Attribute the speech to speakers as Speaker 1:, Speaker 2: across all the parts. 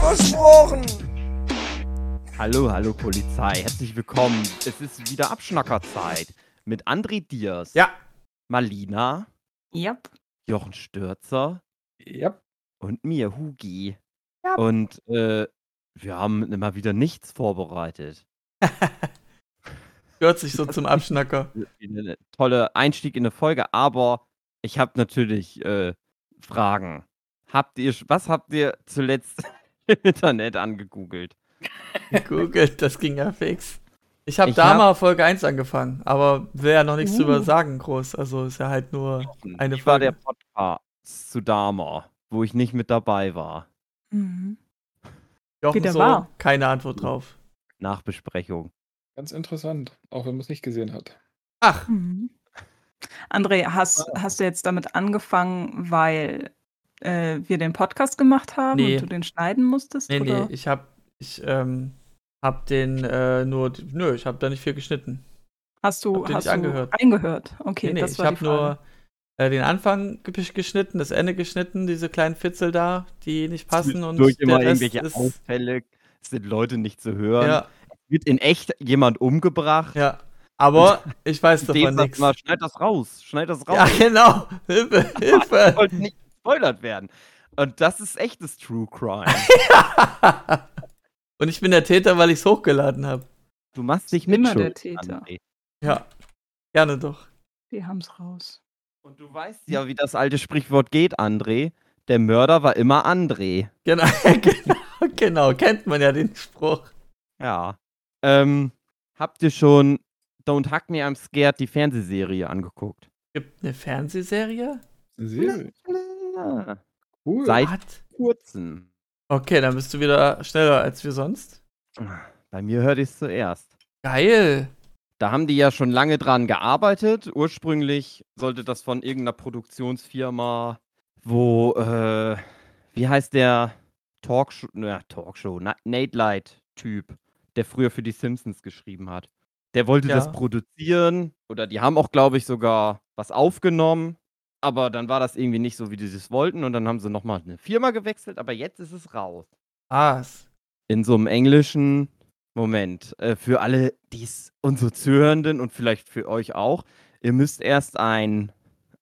Speaker 1: Versprochen.
Speaker 2: Hallo, hallo Polizei, herzlich willkommen. Es ist wieder Abschnackerzeit mit André Diers,
Speaker 3: Ja.
Speaker 2: Malina,
Speaker 4: Yep.
Speaker 2: Jochen Stürzer
Speaker 3: Ja.
Speaker 2: und mir, Hugi.
Speaker 4: Ja.
Speaker 2: Und äh, wir haben immer wieder nichts vorbereitet.
Speaker 3: Hört sich so zum Abschnacker.
Speaker 2: Ein toller Einstieg in eine Folge, aber ich habe natürlich äh, Fragen. Habt ihr, was habt ihr zuletzt im Internet angegoogelt?
Speaker 3: Googelt, das ging ja fix. Ich habe da
Speaker 2: hab-
Speaker 3: mal Folge 1 angefangen, aber will ja noch nichts
Speaker 4: Uh.
Speaker 3: drüber sagen, groß. Also ist ja halt nur eine
Speaker 2: ich war der
Speaker 3: Folge.
Speaker 2: Podcast zu Dama, wo ich nicht mit dabei war.
Speaker 4: Mhm.
Speaker 3: Jochen
Speaker 4: Wie der
Speaker 3: so,
Speaker 4: war.
Speaker 3: keine Antwort drauf.
Speaker 2: Nachbesprechung.
Speaker 5: Ganz interessant, auch wenn man es nicht gesehen hat.
Speaker 3: Ach,
Speaker 4: Mhm. André, hast, hast du jetzt damit angefangen, weil äh, wir den Podcast gemacht haben
Speaker 3: Nee.
Speaker 4: und du den schneiden musstest?
Speaker 3: nee, nee,
Speaker 4: oder?
Speaker 3: ich hab, ich, ähm, hab den äh, nur, nö, ich hab da nicht viel geschnitten.
Speaker 4: Hast du, hast
Speaker 3: nicht
Speaker 4: du
Speaker 3: angehört.
Speaker 4: eingehört? Okay,
Speaker 3: nee, nee,
Speaker 4: das
Speaker 3: ich
Speaker 4: war
Speaker 3: hab
Speaker 4: die Frage.
Speaker 3: nur äh, den Anfang gesch- geschnitten, das Ende geschnitten, diese kleinen Fitzel da, die nicht passen und
Speaker 2: durch immer irgendwelche
Speaker 3: ist,
Speaker 2: Ausfälle, es sind Leute nicht zu hören.
Speaker 3: ja,
Speaker 2: Wird in echt jemand umgebracht?
Speaker 3: ja. Aber ich weiß davon nichts.
Speaker 2: mal, schneid das raus, schneid das raus.
Speaker 3: Ja, genau. Hilfe,
Speaker 2: Ich
Speaker 3: Hilfe.
Speaker 2: wollte nicht gespoilert werden. Und das ist echtes True Crime.
Speaker 3: Und ich bin der Täter, weil ich es hochgeladen habe.
Speaker 2: Du machst dich
Speaker 4: Immer
Speaker 2: mit
Speaker 4: der Täter.
Speaker 2: André.
Speaker 3: Ja, gerne doch.
Speaker 4: Wir haben's raus.
Speaker 2: Und du weißt ja, wie das alte Sprichwort geht, André. Der Mörder war immer André.
Speaker 3: Genau, genau, genau. Kennt man ja den Spruch.
Speaker 2: Ja. Ähm, habt ihr schon Don't Hug Me, I'm Scared, die Fernsehserie angeguckt?
Speaker 3: Gibt eine Fernsehserie?
Speaker 5: Eine Serie.
Speaker 2: Ja.
Speaker 5: Cool.
Speaker 2: Seit
Speaker 3: What?
Speaker 2: kurzem.
Speaker 3: Okay, dann bist du wieder schneller als wir sonst.
Speaker 2: Bei mir hörte ich es zuerst.
Speaker 3: Geil.
Speaker 2: Da haben die ja schon lange dran gearbeitet. Ursprünglich sollte das von irgendeiner Produktionsfirma, wo, äh, wie heißt der Talkshow, na, Talkshow, Na- Nate Light-Typ, der früher für die Simpsons geschrieben hat. Der wollte
Speaker 3: Ja.
Speaker 2: das produzieren oder die haben auch, glaube ich, sogar was aufgenommen. Aber dann war das irgendwie nicht so, wie die es wollten. Und dann haben sie nochmal eine Firma gewechselt. Aber jetzt ist es raus
Speaker 3: Ah,
Speaker 2: in so einem englischen Moment. Äh, für alle, die es unsere Zuhörenden und vielleicht für euch auch, ihr müsst erst ein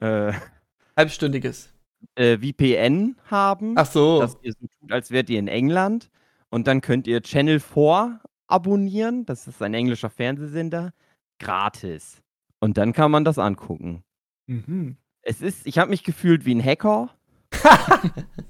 Speaker 2: äh,
Speaker 3: halbstündiges.
Speaker 2: äh, VPN haben,
Speaker 3: Ach so.
Speaker 2: dass ihr so tut, als wärt ihr in England. Und dann könnt ihr Channel 4 abonnieren. Das ist ein englischer Fernsehsender. Gratis. Und dann kann man das angucken.
Speaker 5: Mhm.
Speaker 2: Es ist, ich habe mich gefühlt wie ein Hacker.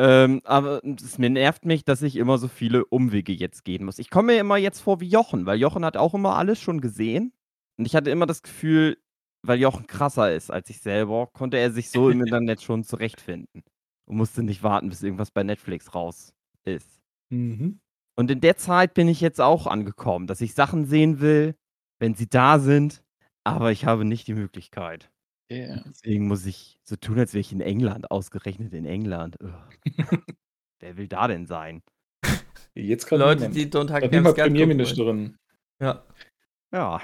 Speaker 2: Ähm, aber es nervt mich, dass ich immer so viele Umwege jetzt gehen muss. Ich komme mir immer jetzt vor wie Jochen, weil Jochen hat auch immer alles schon gesehen. Und ich hatte immer das Gefühl, weil Jochen krasser ist als ich selber, konnte er sich so im Internet schon zurechtfinden. Und musste nicht warten, bis irgendwas bei Netflix raus ist.
Speaker 5: Mhm.
Speaker 2: Und in der Zeit bin ich jetzt auch angekommen, dass ich Sachen sehen will, wenn sie da sind, aber ich habe nicht die Möglichkeit.
Speaker 5: Yeah.
Speaker 2: Deswegen muss ich so tun, als wäre ich in England, ausgerechnet in England. Ugh. Wer will da denn sein?
Speaker 5: Jetzt gerade
Speaker 3: Leute, die Don't
Speaker 5: Da nicht mal. Premierministerin.
Speaker 3: Ja.
Speaker 2: Ja,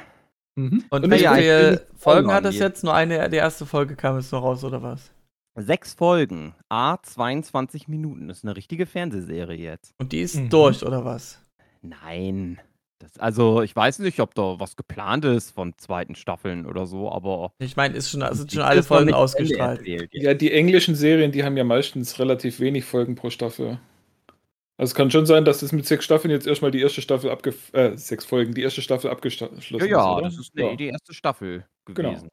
Speaker 5: Mhm.
Speaker 3: Und
Speaker 5: Und
Speaker 3: wie
Speaker 2: ja,
Speaker 3: viele Folgen hat das
Speaker 2: hier.
Speaker 3: jetzt? Nur eine, die erste Folge kam jetzt noch raus, oder was?
Speaker 2: sechs Folgen, A, 22 Minuten. Das ist eine richtige Fernsehserie jetzt.
Speaker 3: Und die ist
Speaker 5: Mhm.
Speaker 3: durch, oder was?
Speaker 2: Nein. Das, also, ich weiß nicht, ob da was geplant ist von zweiten Staffeln oder so, aber.
Speaker 3: Ich meine, ist schon, sind schon alle Folgen ausgestrahlt.
Speaker 2: erzählt.
Speaker 5: Ja, die englischen Serien, die haben ja meistens relativ wenig Folgen pro Staffel. Also es kann schon sein, dass es mit sechs Staffeln jetzt erstmal die erste Staffel abge äh, sechs Folgen, die erste Staffel abgeschlossen
Speaker 2: Ja,
Speaker 5: ist.
Speaker 2: ja,
Speaker 5: oder?
Speaker 2: das ist
Speaker 5: Ja.
Speaker 2: die erste Staffel
Speaker 5: Genau.
Speaker 2: gewesen.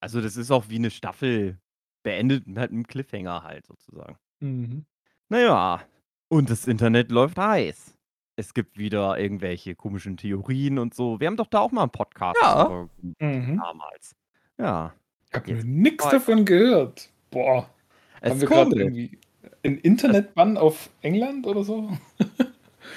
Speaker 2: Also, das ist auch wie eine Staffel beendet mit einem Cliffhanger halt sozusagen.
Speaker 5: Mhm.
Speaker 2: Naja, und das Internet läuft heiß. Es gibt wieder irgendwelche komischen Theorien und so. Wir haben doch da auch mal einen Podcast
Speaker 3: Ja.
Speaker 5: Mhm.
Speaker 2: damals. Ja.
Speaker 5: Ich habe
Speaker 2: Jetzt
Speaker 5: nichts davon gehört. Boah.
Speaker 2: Es
Speaker 5: haben wir
Speaker 2: ist
Speaker 5: gerade irgendwie. ein Internetbann auf England oder so?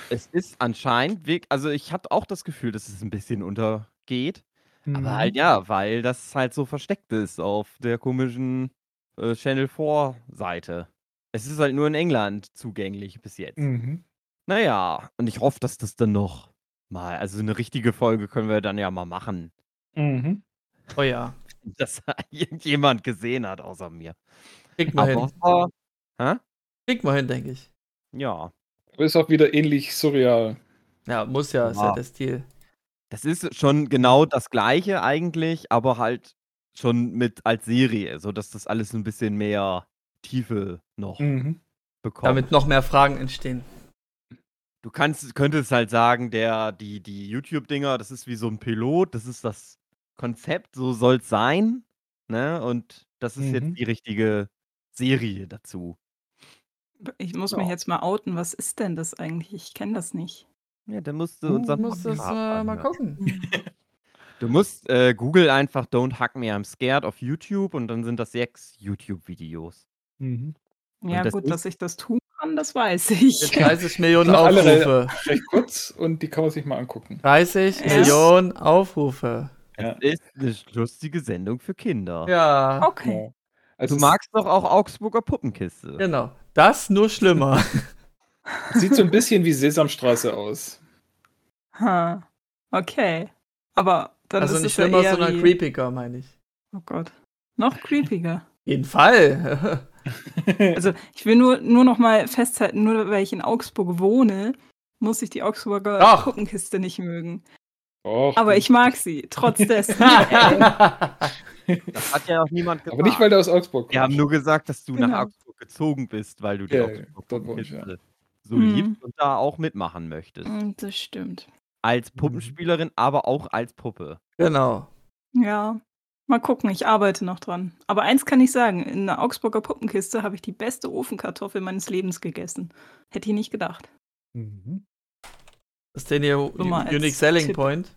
Speaker 2: Es ist anscheinend, wirk- also ich hatte auch das Gefühl, dass es ein bisschen untergeht. Aber halt ja, weil das halt so versteckt ist auf der komischen äh, Channel 4 Seite. Es ist halt nur in England zugänglich bis jetzt.
Speaker 5: Mhm.
Speaker 2: Naja, und ich hoffe, dass das dann noch mal, also eine richtige Folge können wir dann ja mal machen,
Speaker 5: Mhm.
Speaker 3: Oh ja.
Speaker 2: dass irgendjemand gesehen hat außer mir.
Speaker 3: Krieg mal
Speaker 2: Aber,
Speaker 3: hin.
Speaker 2: hä?
Speaker 3: Krieg mal hin, denke ich.
Speaker 2: Ja,
Speaker 5: ist auch wieder ähnlich surreal.
Speaker 3: Ja, muss ja, ist ja
Speaker 2: Ja.
Speaker 3: der Stil.
Speaker 2: das ist schon genau das Gleiche eigentlich, aber halt schon mit als Serie, so dass das alles ein bisschen mehr Tiefe noch
Speaker 5: Mhm.
Speaker 2: bekommt.
Speaker 3: Damit noch mehr Fragen entstehen.
Speaker 2: Du kannst, könntest halt sagen, der, die, die YouTube-Dinger, das ist wie so ein Pilot, das ist das Konzept, so soll es sein. Ne? Und das ist
Speaker 5: Mhm.
Speaker 2: jetzt die richtige Serie dazu.
Speaker 4: Ich muss
Speaker 2: Ja.
Speaker 4: mich jetzt mal outen. Was ist denn das eigentlich? Ich kenne das nicht.
Speaker 2: Ja, dann musst du unseren
Speaker 3: musst das äh, mal gucken.
Speaker 2: Du musst äh, Google einfach Don't Hack Me, I'm Scared auf YouTube und dann sind das sechs YouTube-Videos.
Speaker 5: Mhm.
Speaker 4: Ja,
Speaker 2: das
Speaker 4: gut,
Speaker 2: ist-
Speaker 4: dass ich das tun kann, das weiß ich.
Speaker 3: Mit 30 Millionen Aufrufe.
Speaker 5: Recht kurz und die kann man sich mal angucken.
Speaker 3: 30
Speaker 4: Ja.
Speaker 3: Millionen Aufrufe.
Speaker 5: Ja.
Speaker 2: Ist eine lustige Sendung für Kinder.
Speaker 3: Ja,
Speaker 4: Okay.
Speaker 5: Ja. Also
Speaker 2: Du magst doch auch Augsburger Puppenkiste.
Speaker 3: genau. Das nur schlimmer.
Speaker 5: sieht so ein bisschen wie Sesamstraße aus.
Speaker 4: Ha. Okay. Aber dann
Speaker 3: also
Speaker 4: ist
Speaker 3: nicht
Speaker 4: es ja
Speaker 3: schlimmer,
Speaker 4: eher
Speaker 3: sondern
Speaker 4: wie...
Speaker 3: creepiger, meine ich.
Speaker 4: Oh Gott. Noch creepiger.
Speaker 3: Jeden Fall.
Speaker 4: Also ich will nur, nur noch mal festhalten, nur weil ich in Augsburg wohne, muss ich die Augsburger. Puppenkiste nicht mögen.
Speaker 5: Och,
Speaker 4: Aber ich mag sie, trotz dessen.
Speaker 2: Das hat ja auch niemand gesagt.
Speaker 5: aber nicht, weil der aus Augsburg
Speaker 2: Wir haben nur gesagt, dass du nach
Speaker 4: Genau.
Speaker 2: Augsburg gezogen bist, weil du die
Speaker 5: Ja,
Speaker 2: Augsburger
Speaker 5: dort wohne ich,
Speaker 2: Puppenkiste so
Speaker 4: Mhm.
Speaker 2: liebst und da auch mitmachen möchtest.
Speaker 4: Mm, das stimmt.
Speaker 2: Als Puppenspielerin, aber auch als Puppe.
Speaker 3: genau.
Speaker 4: Ja. Mal gucken, ich arbeite noch dran. Aber eins kann ich sagen, in der Augsburger Puppenkiste habe ich die beste Ofenkartoffel meines Lebens gegessen. Hätte ich nicht gedacht.
Speaker 5: Mhm.
Speaker 3: Das ist denn ihr
Speaker 4: So
Speaker 3: Unique Selling
Speaker 4: Tipp.
Speaker 3: Point.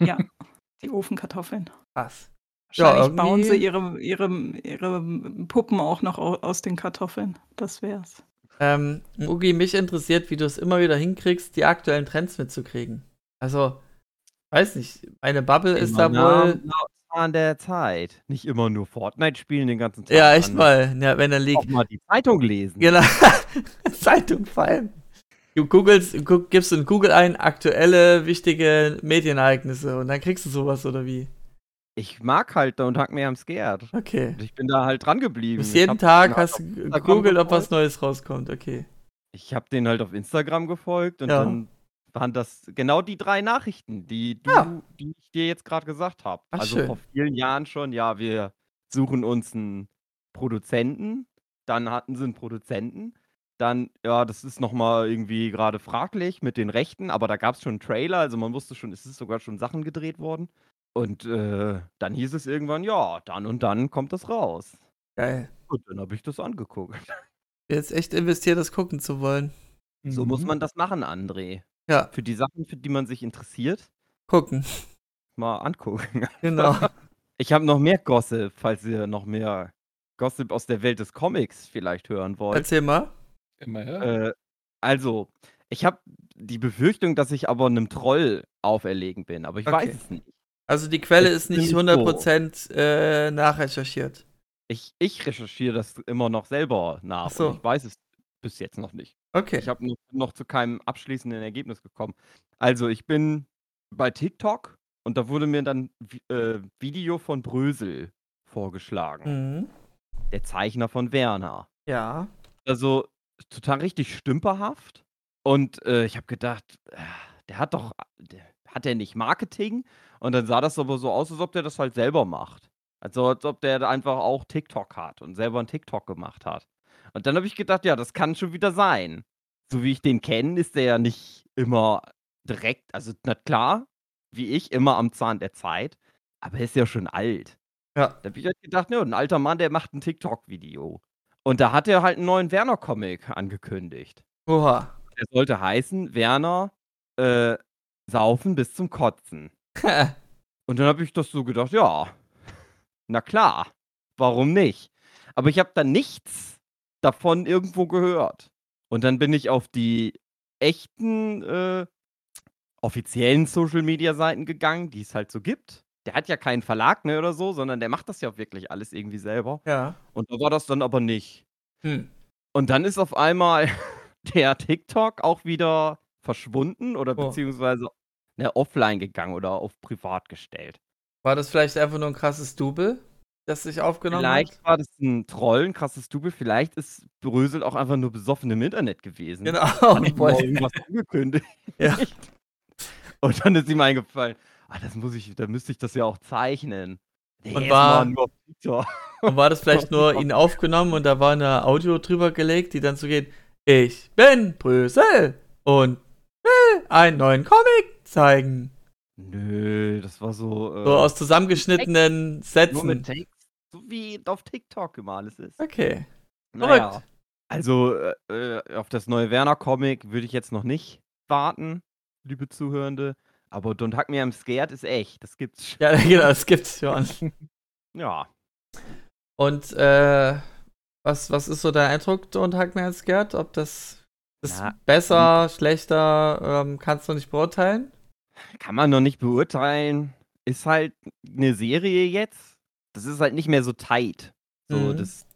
Speaker 4: Ja, die Ofenkartoffeln.
Speaker 3: Krass. Ja,
Speaker 4: Wahrscheinlich bauen sie ihre, ihre, ihre Puppen auch noch au- aus den Kartoffeln. Das wär's.
Speaker 3: Ähm, Ugi, mich interessiert, wie du es immer wieder hinkriegst, die aktuellen Trends mitzukriegen. Also, weiß nicht, eine Bubble ist da wohl.
Speaker 2: An der Zeit. Nicht immer nur Fortnite spielen den ganzen Tag.
Speaker 3: Ja, echt
Speaker 2: sondern
Speaker 3: mal. Ja, wenn er
Speaker 2: Auch
Speaker 3: liegt.
Speaker 2: mal die Zeitung lesen.
Speaker 3: Genau. Zeitung vor allem. Du googelst, gu gibst in Google ein, aktuelle, wichtige Medienereignisse und dann kriegst du sowas oder wie?
Speaker 2: Ich mag halt Don't Hack Me, I'm Scared.
Speaker 3: Okay.
Speaker 2: Und ich bin da halt dran geblieben. Ich
Speaker 3: jeden Tag, hast du gegoogelt, ob was. Neues rauskommt. Okay.
Speaker 2: Ich habe den halt auf Instagram gefolgt und
Speaker 3: Ja.
Speaker 2: dann waren das genau die drei Nachrichten, die du,
Speaker 3: Ja.
Speaker 2: die ich dir jetzt gerade gesagt habe. Also
Speaker 3: schön.
Speaker 2: vor vielen Jahren schon, ja, wir suchen uns einen Produzenten, dann hatten sie einen Produzenten, dann, ja, das ist nochmal irgendwie gerade fraglich mit den Rechten, aber da gab es schon einen Trailer, also man wusste schon, es ist sogar schon Sachen gedreht worden. Und äh, dann hieß es irgendwann, ja, dann und dann kommt das raus.
Speaker 3: Geil.
Speaker 2: Und dann habe ich das angeguckt.
Speaker 3: Jetzt echt investiert, das gucken zu wollen.
Speaker 2: So muss
Speaker 5: Mhm.
Speaker 2: man das machen, André.
Speaker 3: Ja,
Speaker 2: Für die Sachen, für die man sich interessiert,
Speaker 3: gucken.
Speaker 2: mal angucken.
Speaker 3: Genau.
Speaker 2: Ich habe noch mehr Gossip, falls ihr noch mehr Gossip aus der Welt des Comics vielleicht hören wollt.
Speaker 3: Erzähl mal.
Speaker 5: Immer her.
Speaker 2: Äh, also, ich habe die Befürchtung, dass ich aber einem Troll auferlegen bin, aber ich
Speaker 3: Okay.
Speaker 2: weiß es nicht.
Speaker 3: Also die Quelle
Speaker 2: Es
Speaker 3: ist nicht
Speaker 2: ist so.
Speaker 3: 100% äh, nachrecherchiert.
Speaker 2: Ich, ich recherchiere das immer noch selber nach.
Speaker 3: Ach so.
Speaker 2: Und ich weiß es bis jetzt noch nicht.
Speaker 3: Okay.
Speaker 2: Ich habe noch, noch zu keinem abschließenden Ergebnis gekommen. Also, ich bin bei TikTok und da wurde mir dann äh, Video von Brösel vorgeschlagen.
Speaker 3: Mhm.
Speaker 2: Der Zeichner von Werner.
Speaker 3: Ja.
Speaker 2: Also total richtig stümperhaft. Und äh, ich habe gedacht, äh, der hat doch, der, hat er nicht Marketing? Und dann sah das aber so aus, als ob der das halt selber macht. Also als ob der einfach auch TikTok hat und selber einen TikTok gemacht hat. Und dann habe ich gedacht, ja, das kann schon wieder sein. So wie ich den kenne, ist der ja nicht immer direkt, also na klar, wie ich, immer am Zahn der Zeit. Aber er ist ja schon alt.
Speaker 3: Ja.
Speaker 2: Da habe ich halt gedacht, ja, ein alter Mann, der macht ein TikTok-Video. Und da hat er halt einen neuen Werner-Comic angekündigt.
Speaker 3: Oha.
Speaker 2: Der sollte heißen, Werner äh, saufen bis zum Kotzen. Und dann habe ich das so gedacht, ja, na klar, warum nicht? Aber ich habe da nichts davon irgendwo gehört. Und dann bin ich auf die echten äh, offiziellen Social Media Seiten gegangen, die es halt so gibt. Der hat ja keinen Verlag ne, oder so, sondern der macht das ja auch wirklich alles irgendwie selber.
Speaker 3: Ja.
Speaker 2: Und da war das dann aber nicht.
Speaker 3: Hm.
Speaker 2: Und dann ist auf einmal der TikTok auch wieder verschwunden oder
Speaker 3: Oh.
Speaker 2: beziehungsweise ne, offline gegangen oder auf privat gestellt.
Speaker 3: War das vielleicht einfach nur ein krasses Double, das sich aufgenommen
Speaker 2: Vielleicht
Speaker 3: hat?
Speaker 2: war das ein Troll, ein krasses Double. Vielleicht ist Brösel auch einfach nur besoffen im Internet gewesen.
Speaker 3: Genau. Und wollte,
Speaker 2: irgendwas angekündigt.
Speaker 3: ja.
Speaker 2: Und dann ist ihm eingefallen, ah, das muss ich, da müsste ich das ja auch zeichnen. Nee,
Speaker 3: Und war-
Speaker 2: nur
Speaker 3: und war das vielleicht nur ihn aufgenommen und da war eine Audio drüber gelegt, die dann so geht, ich bin Brüssel und will einen neuen Comic zeigen.
Speaker 2: Nö, das war so, äh,
Speaker 3: So aus zusammengeschnittenen
Speaker 2: nur mit
Speaker 3: Sätzen.
Speaker 2: Text, so wie auf TikTok immer alles ist.
Speaker 3: Okay.
Speaker 2: Naja.
Speaker 3: Verrückt.
Speaker 2: Also äh, äh, auf das neue Werner-Comic würde ich jetzt noch nicht warten, liebe Zuhörende. Aber Don't Hack Me I'm Scared ist echt. Das gibt's. schon.
Speaker 3: Ja, genau, das gibt's schon.
Speaker 2: Ja.
Speaker 3: Und äh, was, was ist so dein Eindruck, Don't Hack Me als Scared? Ob das ist
Speaker 2: Ja,
Speaker 3: besser, schlechter, ähm, kannst du nicht beurteilen?
Speaker 2: Kann man noch nicht beurteilen. Ist halt eine Serie jetzt. Das ist halt nicht mehr so tight. So,
Speaker 3: Mhm.
Speaker 2: das,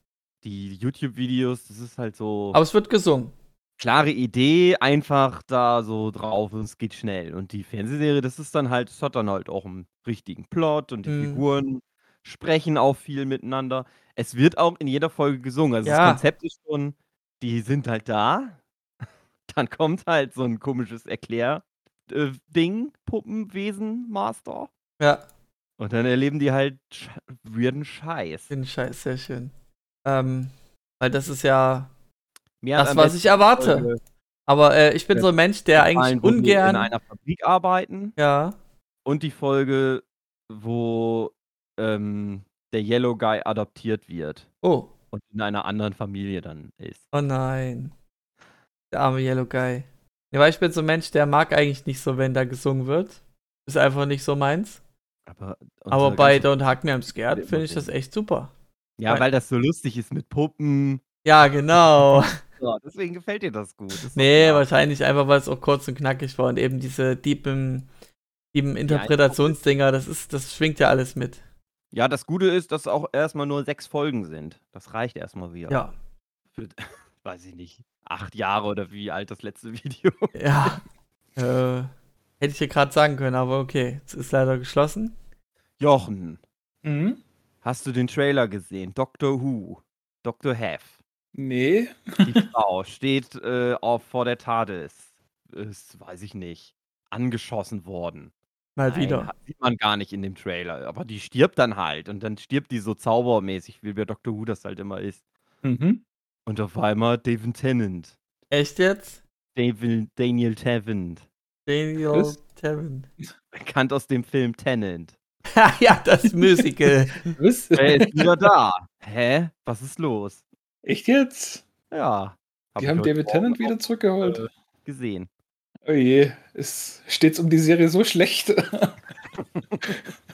Speaker 2: die YouTube-Videos, das ist halt so
Speaker 3: Aber es wird gesungen.
Speaker 2: klare Idee, einfach da so drauf und es geht schnell. Und die Fernsehserie, das ist dann halt, das hat dann halt auch einen richtigen Plot und die
Speaker 3: Mhm.
Speaker 2: Figuren sprechen auch viel miteinander. Es wird auch in jeder Folge gesungen. Also
Speaker 3: Ja.
Speaker 2: das Konzept ist schon, die sind halt da. Dann kommt halt so ein komisches Erklär-Ding, Puppenwesen, Master.
Speaker 3: Ja,
Speaker 2: Und dann erleben die halt sch weirden Scheiß.
Speaker 3: den Scheiß, sehr schön. Ähm, weil das ist ja
Speaker 2: Mir
Speaker 3: das, was ich erwarte.
Speaker 2: Folge
Speaker 3: Aber äh, ich bin so ein Mensch, der eigentlich ungern.
Speaker 2: in einer Fabrik arbeiten.
Speaker 3: Ja,
Speaker 2: Und die Folge, wo ähm, der Yellow Guy adoptiert wird
Speaker 3: oh,
Speaker 2: und in einer anderen Familie dann ist.
Speaker 3: oh nein. Der arme Yellow Guy. Ja, weil ich bin so ein Mensch, der mag eigentlich nicht so, wenn da gesungen wird. Ist einfach nicht so meins.
Speaker 2: Aber,
Speaker 3: Aber bei Don't Hack Me I'm Scared finde ich das echt super.
Speaker 2: Ja, weil das so lustig ist mit Puppen.
Speaker 3: Ja, genau.
Speaker 2: Ja, deswegen gefällt dir das gut. Doch
Speaker 3: nee, wahrscheinlich einfach, weil es auch kurz und knackig war und eben diese tiefen, tiefen Interpretationsdinger, das ist, das schwingt ja alles mit.
Speaker 2: Ja, das Gute ist, dass auch erstmal nur sechs Folgen sind. Das reicht erstmal wieder.
Speaker 3: Ja,
Speaker 2: Für, weiß ich nicht, acht Jahre oder wie alt das letzte Video.
Speaker 3: ja. äh, hätte ich hier gerade sagen können, aber okay, es ist leider geschlossen.
Speaker 2: Jochen,
Speaker 5: Mhm.
Speaker 2: hast du den Trailer gesehen? Doctor Who. Dr. Have.
Speaker 5: Nee.
Speaker 2: Die Frau steht äh, auf, vor der TARDIS. Ist, weiß ich nicht, angeschossen worden.
Speaker 3: Mal
Speaker 2: Nein,
Speaker 3: wieder.
Speaker 2: Sieht man gar nicht in dem Trailer. Aber die stirbt dann halt. Und dann stirbt die so zaubermäßig, wie bei Doctor Who das halt immer ist.
Speaker 5: Mhm.
Speaker 2: Und auf einmal David Tennant.
Speaker 3: Echt jetzt?
Speaker 2: David, Daniel Tennant.
Speaker 3: Daniel? Tevin.
Speaker 2: Bekannt aus dem Film Tennant.
Speaker 3: ja, das Musical.
Speaker 5: Was?
Speaker 2: Er ist wieder da. Hä? Was ist los?
Speaker 5: Echt jetzt?
Speaker 2: Ja. hab
Speaker 5: Die haben David Tennant wieder zurückgeholt.
Speaker 2: auch gesehen.
Speaker 5: Oh je, es steht's um die Serie so schlecht.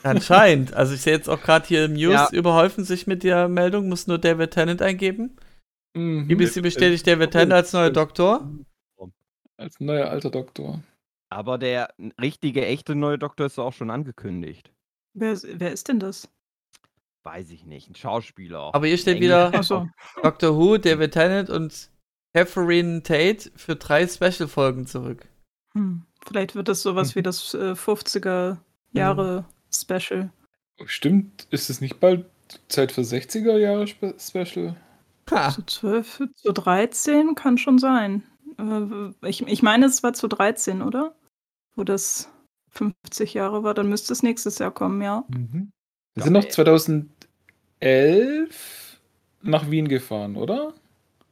Speaker 3: Anscheinend. Also ich sehe jetzt auch gerade hier im News,
Speaker 2: Ja.
Speaker 3: überhäufen sich mit der Meldung, muss nur David Tennant eingeben.
Speaker 5: Mhm.
Speaker 3: BBC bestätigt David Tennant als neuer Doktor.
Speaker 5: Als neuer alter Doktor.
Speaker 2: Aber der richtige, echte neue Doktor ist auch schon angekündigt.
Speaker 4: Wer, ist- wer ist denn das?
Speaker 2: Weiß ich nicht. Ein Schauspieler.
Speaker 3: Aber hier steht wieder
Speaker 4: Achso.
Speaker 3: Doctor Who, David Tennant und Catherine Tate für drei Special-Folgen zurück.
Speaker 4: Hm. Vielleicht wird das sowas wie das äh, 50er Jahre Special.
Speaker 5: Oh, stimmt, ist es nicht bald Zeit für 60er Jahre Spe Special?
Speaker 3: Ha.
Speaker 4: Zu 12, zu 13 kann schon sein. Äh, Ich, ich meine, es war zu 13, oder? Wo das 50 Jahre war, dann müsste es nächstes Jahr kommen, ja.
Speaker 5: Wir
Speaker 2: Ja,
Speaker 5: sind noch
Speaker 2: ey.
Speaker 5: 2011 nach Wien gefahren, oder?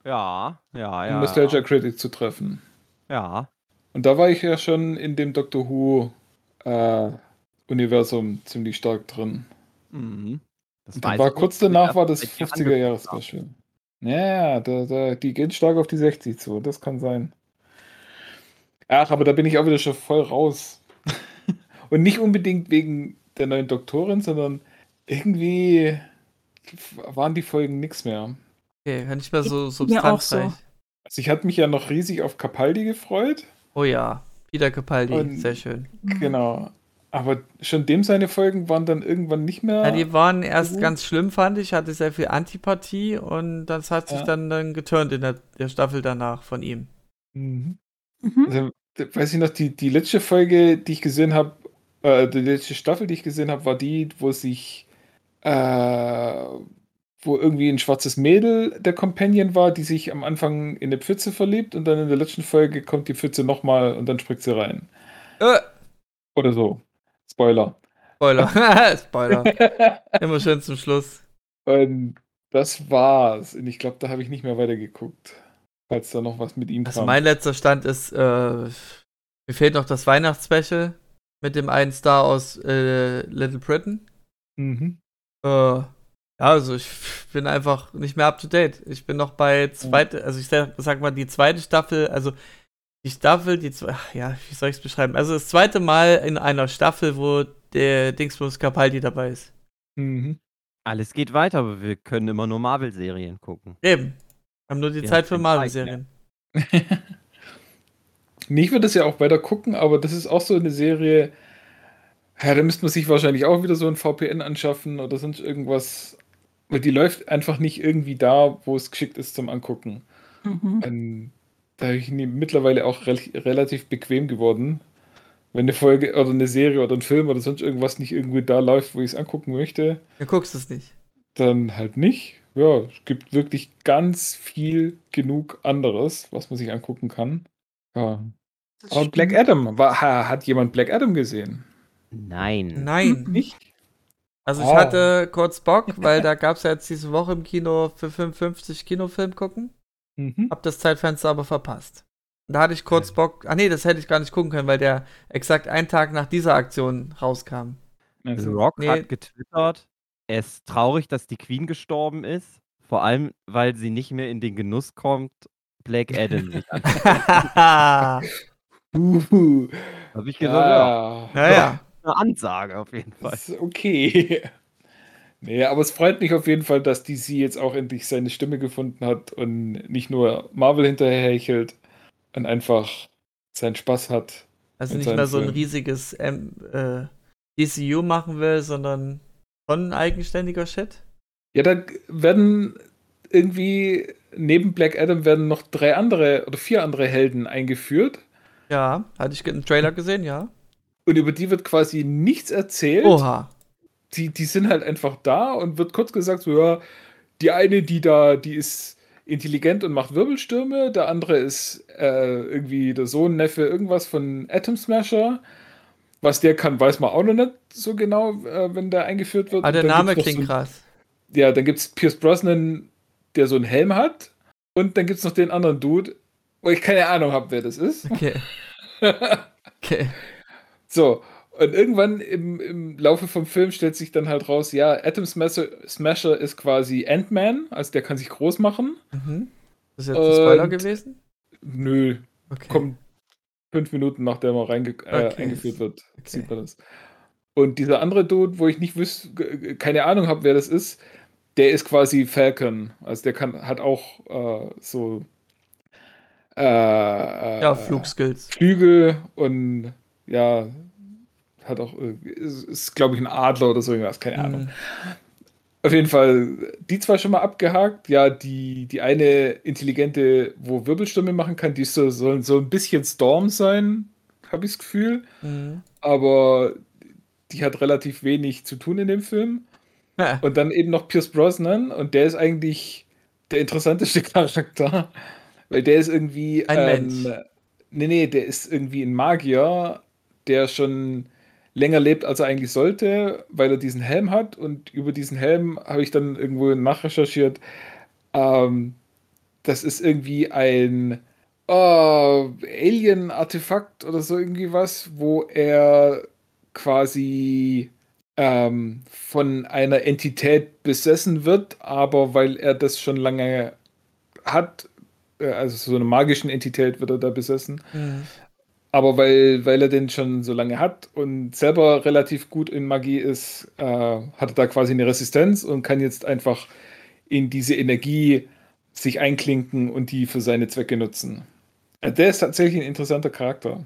Speaker 2: Ja, ja, ja.
Speaker 5: Um Nostalgia Critic zu treffen.
Speaker 2: Ja.
Speaker 5: Und da war ich ja schon in dem Doctor Who äh, Universum ziemlich stark drin.
Speaker 2: Mhm. Das
Speaker 5: Und dann
Speaker 2: weiß
Speaker 5: war kurz danach war das
Speaker 2: seit Jahren
Speaker 5: 50er Jahre
Speaker 2: angefangen hat.
Speaker 5: Special. Ja, da, da, die gehen stark auf die 60 zu, das kann sein. Ach, aber da bin ich auch wieder schon voll raus. Und nicht unbedingt wegen der neuen Doktorin, sondern irgendwie waren die Folgen nichts mehr.
Speaker 3: Okay, kann nicht mehr so
Speaker 4: auch so.
Speaker 3: substanzreich.
Speaker 5: Also ich hatte mich ja noch riesig auf Capaldi gefreut.
Speaker 3: Oh ja, Peter Capaldi,
Speaker 5: Und-
Speaker 3: sehr schön.
Speaker 5: Genau. Aber schon dem seine Folgen waren dann irgendwann nicht mehr.
Speaker 3: Ja, die waren erst
Speaker 5: gut.
Speaker 3: ganz schlimm, fand ich, hatte sehr viel Antipathie und das hat sich
Speaker 5: Ja.
Speaker 3: dann, dann geturnt in der, der Staffel danach von ihm.
Speaker 5: Mhm.
Speaker 4: Mhm.
Speaker 5: Also, weiß ich noch, die, die letzte Folge, die ich gesehen habe, äh, die letzte Staffel, die ich gesehen habe, war die, wo sich, äh, wo irgendwie ein schwarzes Mädel der Companion war, die sich am Anfang in eine Pfütze verliebt und dann in der letzten Folge kommt die Pfütze nochmal und dann springt sie rein.
Speaker 3: Äh,
Speaker 5: Oder so. Spoiler.
Speaker 3: Spoiler. Spoiler. Immer schön zum Schluss.
Speaker 5: Und das war's. Und ich glaube, da habe ich nicht mehr weitergeguckt. Falls da noch was mit ihm
Speaker 3: Also
Speaker 5: kam.
Speaker 3: mein letzter Stand ist, äh, mir fehlt noch das Weihnachtsspecial mit dem einen Star aus äh, Little Britain.
Speaker 5: mhm.
Speaker 3: Äh, ja, also ich bin einfach nicht mehr up to date. Ich bin noch bei zweite, also ich sag, sag mal die zweite Staffel, also die Staffel, die zwei, ach ja, wie soll ich es beschreiben? Also das zweite Mal in einer Staffel, wo der Dingsbums Capaldi dabei ist.
Speaker 5: Mhm.
Speaker 2: Alles geht weiter, aber wir können immer nur Marvel-Serien gucken.
Speaker 3: Eben. Haben nur die
Speaker 2: Ja,
Speaker 3: Zeit für Marvel-Serien.
Speaker 5: Nee, ich würde das ja auch weiter gucken, aber das ist auch so eine Serie. Ja, da müsste man sich wahrscheinlich auch wieder so ein VPN anschaffen oder sonst irgendwas. Weil die läuft einfach nicht irgendwie da, wo es geschickt ist zum Angucken.
Speaker 4: Mhm.
Speaker 5: Ähm, da bin ich mittlerweile auch rel relativ bequem geworden. Wenn eine Folge oder eine Serie oder ein Film oder sonst irgendwas nicht irgendwie da läuft, wo ich es angucken möchte,
Speaker 3: Du guckst es nicht.
Speaker 5: dann halt nicht. Ja, es gibt wirklich ganz viel genug anderes, was man sich angucken kann. Ja.
Speaker 4: Das
Speaker 5: Aber Black. Adam, war, ha- hat jemand Black Adam gesehen?
Speaker 2: Nein.
Speaker 3: Nein.
Speaker 5: Nicht?
Speaker 3: Also ich
Speaker 5: Oh.
Speaker 3: hatte kurz Bock, weil da gab es ja jetzt diese Woche im Kino für 55 Kinofilm gucken.
Speaker 5: Mhm.
Speaker 3: Hab das Zeitfenster aber verpasst. Da hatte ich kurz Bock. Ah nee, das hätte ich gar nicht gucken können, weil der exakt einen Tag nach dieser Aktion rauskam.
Speaker 2: The
Speaker 5: Also,
Speaker 2: Rock
Speaker 3: nee.
Speaker 2: hat getwittert, er ist traurig, dass die Queen gestorben ist. Vor allem, weil sie nicht mehr in den Genuss kommt, Black Adam sich. Habe ich gesagt, ja.
Speaker 5: ja,
Speaker 3: naja.
Speaker 2: Eine Ansage auf jeden Fall.
Speaker 5: ist okay. Nee, aber es freut mich auf jeden Fall, dass DC jetzt auch endlich seine Stimme gefunden hat und nicht nur Marvel hinterherhechelt und einfach seinen Spaß hat.
Speaker 3: Also nicht mehr so ein riesiges ähm, äh, DCU machen will, sondern schon ein eigenständiger Shit.
Speaker 5: Ja, da werden irgendwie neben Black Adam werden noch drei andere oder vier andere Helden eingeführt.
Speaker 3: Ja, hatte ich im Trailer gesehen, ja.
Speaker 5: Und über die wird quasi nichts erzählt.
Speaker 3: Oha.
Speaker 5: Die, die sind halt einfach da und wird kurz gesagt, so ja, die eine, die da, die ist intelligent und macht Wirbelstürme, der andere ist äh, irgendwie der Sohn, Neffe, irgendwas von Atom Smasher. Was der kann, weiß man auch noch nicht so genau, äh, wenn der eingeführt wird.
Speaker 3: Ah,
Speaker 5: Und
Speaker 3: der Name klingt
Speaker 5: so,
Speaker 3: krass.
Speaker 5: Ja, dann gibt es Pierce Brosnan, der so einen Helm hat. Und dann gibt es noch den anderen Dude, wo ich keine Ahnung habe, wer das ist.
Speaker 3: Okay. Okay.
Speaker 5: So, und irgendwann im, im Laufe vom Film stellt sich dann halt raus, ja, Atom Smasher, Smasher ist quasi Ant-Man, also der kann sich groß machen.
Speaker 3: Mhm. Das ist jetzt ein Spoiler gewesen?
Speaker 5: Nö,
Speaker 3: Okay.
Speaker 5: kommt fünf Minuten nachdem er reinge äh,
Speaker 3: Okay.
Speaker 5: eingeführt wird,
Speaker 3: Okay.
Speaker 5: sieht man das. Und dieser andere Dude, wo ich nicht wüsste, keine Ahnung habe, wer das ist, der ist quasi Falcon. Also der kann, hat auch äh, so äh, äh,
Speaker 3: Ja, Flugskills.
Speaker 5: Flügel und ja, hat auch, äh, ist, ist glaube ich, ein Adler oder so irgendwas, keine Ahnung.
Speaker 3: Mhm.
Speaker 5: Auf jeden Fall, die zwei schon mal abgehakt. Ja, die, die eine intelligente, wo Wirbelstürme machen kann, die soll, soll so ein bisschen Storm sein, habe ich das Gefühl.
Speaker 3: Mhm.
Speaker 5: Aber die hat relativ wenig zu tun in dem Film.
Speaker 3: Ja.
Speaker 5: Und dann eben noch Pierce Brosnan und der ist eigentlich der interessanteste Charakter, weil der ist irgendwie
Speaker 3: Ein
Speaker 5: ähm,
Speaker 3: Mensch.
Speaker 5: Nee, nee, der ist irgendwie ein Magier, der schon länger lebt, als er eigentlich sollte, weil er diesen Helm hat und über diesen Helm habe ich dann irgendwo nachrecherchiert. Ähm, das ist irgendwie ein oh, Alien-Artefakt oder so irgendwie was, wo er quasi ähm, von einer Entität besessen wird, aber weil er das schon lange hat, äh, also so einer magischen Entität wird er da besessen,
Speaker 3: Mhm.
Speaker 5: Aber weil, weil er den schon so lange hat und selber relativ gut in Magie ist, äh, hat er da quasi eine Resistenz und kann jetzt einfach in diese Energie sich einklinken und die für seine Zwecke nutzen. Äh, Der ist tatsächlich ein interessanter Charakter.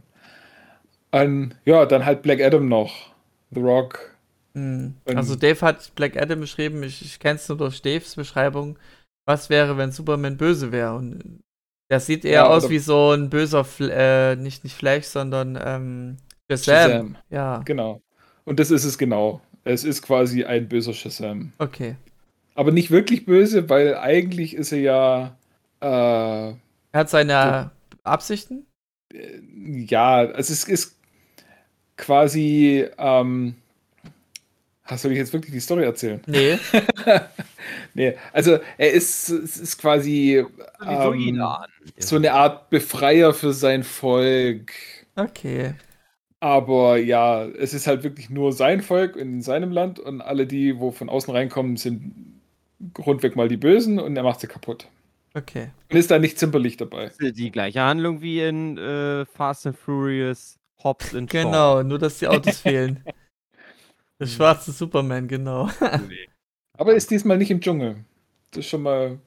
Speaker 5: Und, ja, dann halt Black Adam noch. The Rock.
Speaker 3: Hm.
Speaker 5: Ähm,
Speaker 3: Also Dave hat Black Adam beschrieben, ich, ich kenne es nur durch Daves Beschreibung. Was wäre, wenn Superman böse wäre? Und das sieht eher
Speaker 5: Ja,
Speaker 3: aus wie so ein böser, Fl äh, nicht, nicht Flash, sondern ähm, Shazam.
Speaker 5: Shazam.
Speaker 3: Ja,
Speaker 5: Genau. Und das ist es genau. Es ist quasi ein böser Shazam.
Speaker 3: okay.
Speaker 5: Aber nicht wirklich böse, weil eigentlich ist er ja. Äh,
Speaker 3: Er hat seine Absichten?
Speaker 5: ja, also es ist quasi. Ähm, soll ich jetzt wirklich die Story erzählen?
Speaker 3: Nee.
Speaker 5: Nee, also er ist, es ist quasi ähm, so eine Art Befreier für sein Volk.
Speaker 3: Okay.
Speaker 5: Aber ja, es ist halt wirklich nur sein Volk in seinem Land und alle die, wo von außen reinkommen, sind grundweg mal die Bösen und er macht sie kaputt.
Speaker 3: Okay.
Speaker 5: Und ist da nicht zimperlich dabei.
Speaker 2: Die gleiche Handlung wie in äh, Fast and Furious Hobbs and Shaw.
Speaker 3: Genau, nur dass die Autos fehlen. Der schwarze Superman, genau.
Speaker 5: Aber ist diesmal nicht im Dschungel. Das ist schon mal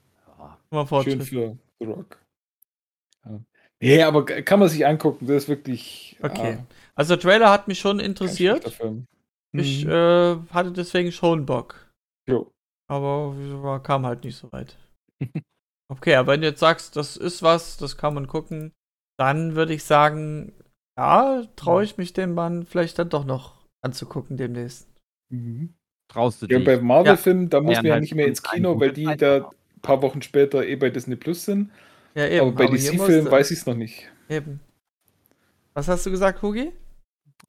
Speaker 3: Mal
Speaker 5: schön für The Rock. Ja. Nee, aber kann man sich angucken. Das ist wirklich.
Speaker 3: Okay.
Speaker 5: ah,
Speaker 3: Also der Trailer hat mich schon interessiert. Ich
Speaker 5: Mhm.
Speaker 3: äh, hatte deswegen schon Bock.
Speaker 5: Jo.
Speaker 3: Aber war, kam halt nicht so weit. Okay, aber wenn du jetzt sagst, das ist was, das kann man gucken, dann würde ich sagen, ja, traue ich mich dem Mann vielleicht dann doch noch anzugucken demnächst.
Speaker 5: Mhm.
Speaker 2: Traust du
Speaker 5: Ja,
Speaker 2: dich?
Speaker 5: bei Marvel-Filmen, da muss man ja nicht mehr ins Kino, weil die da ein paar Wochen später eh bei Disney Plus sind.
Speaker 3: Ja, eben.
Speaker 5: aber bei DC-Filmen weiß ich es noch nicht.
Speaker 3: Eben. Was hast du gesagt, Hugi?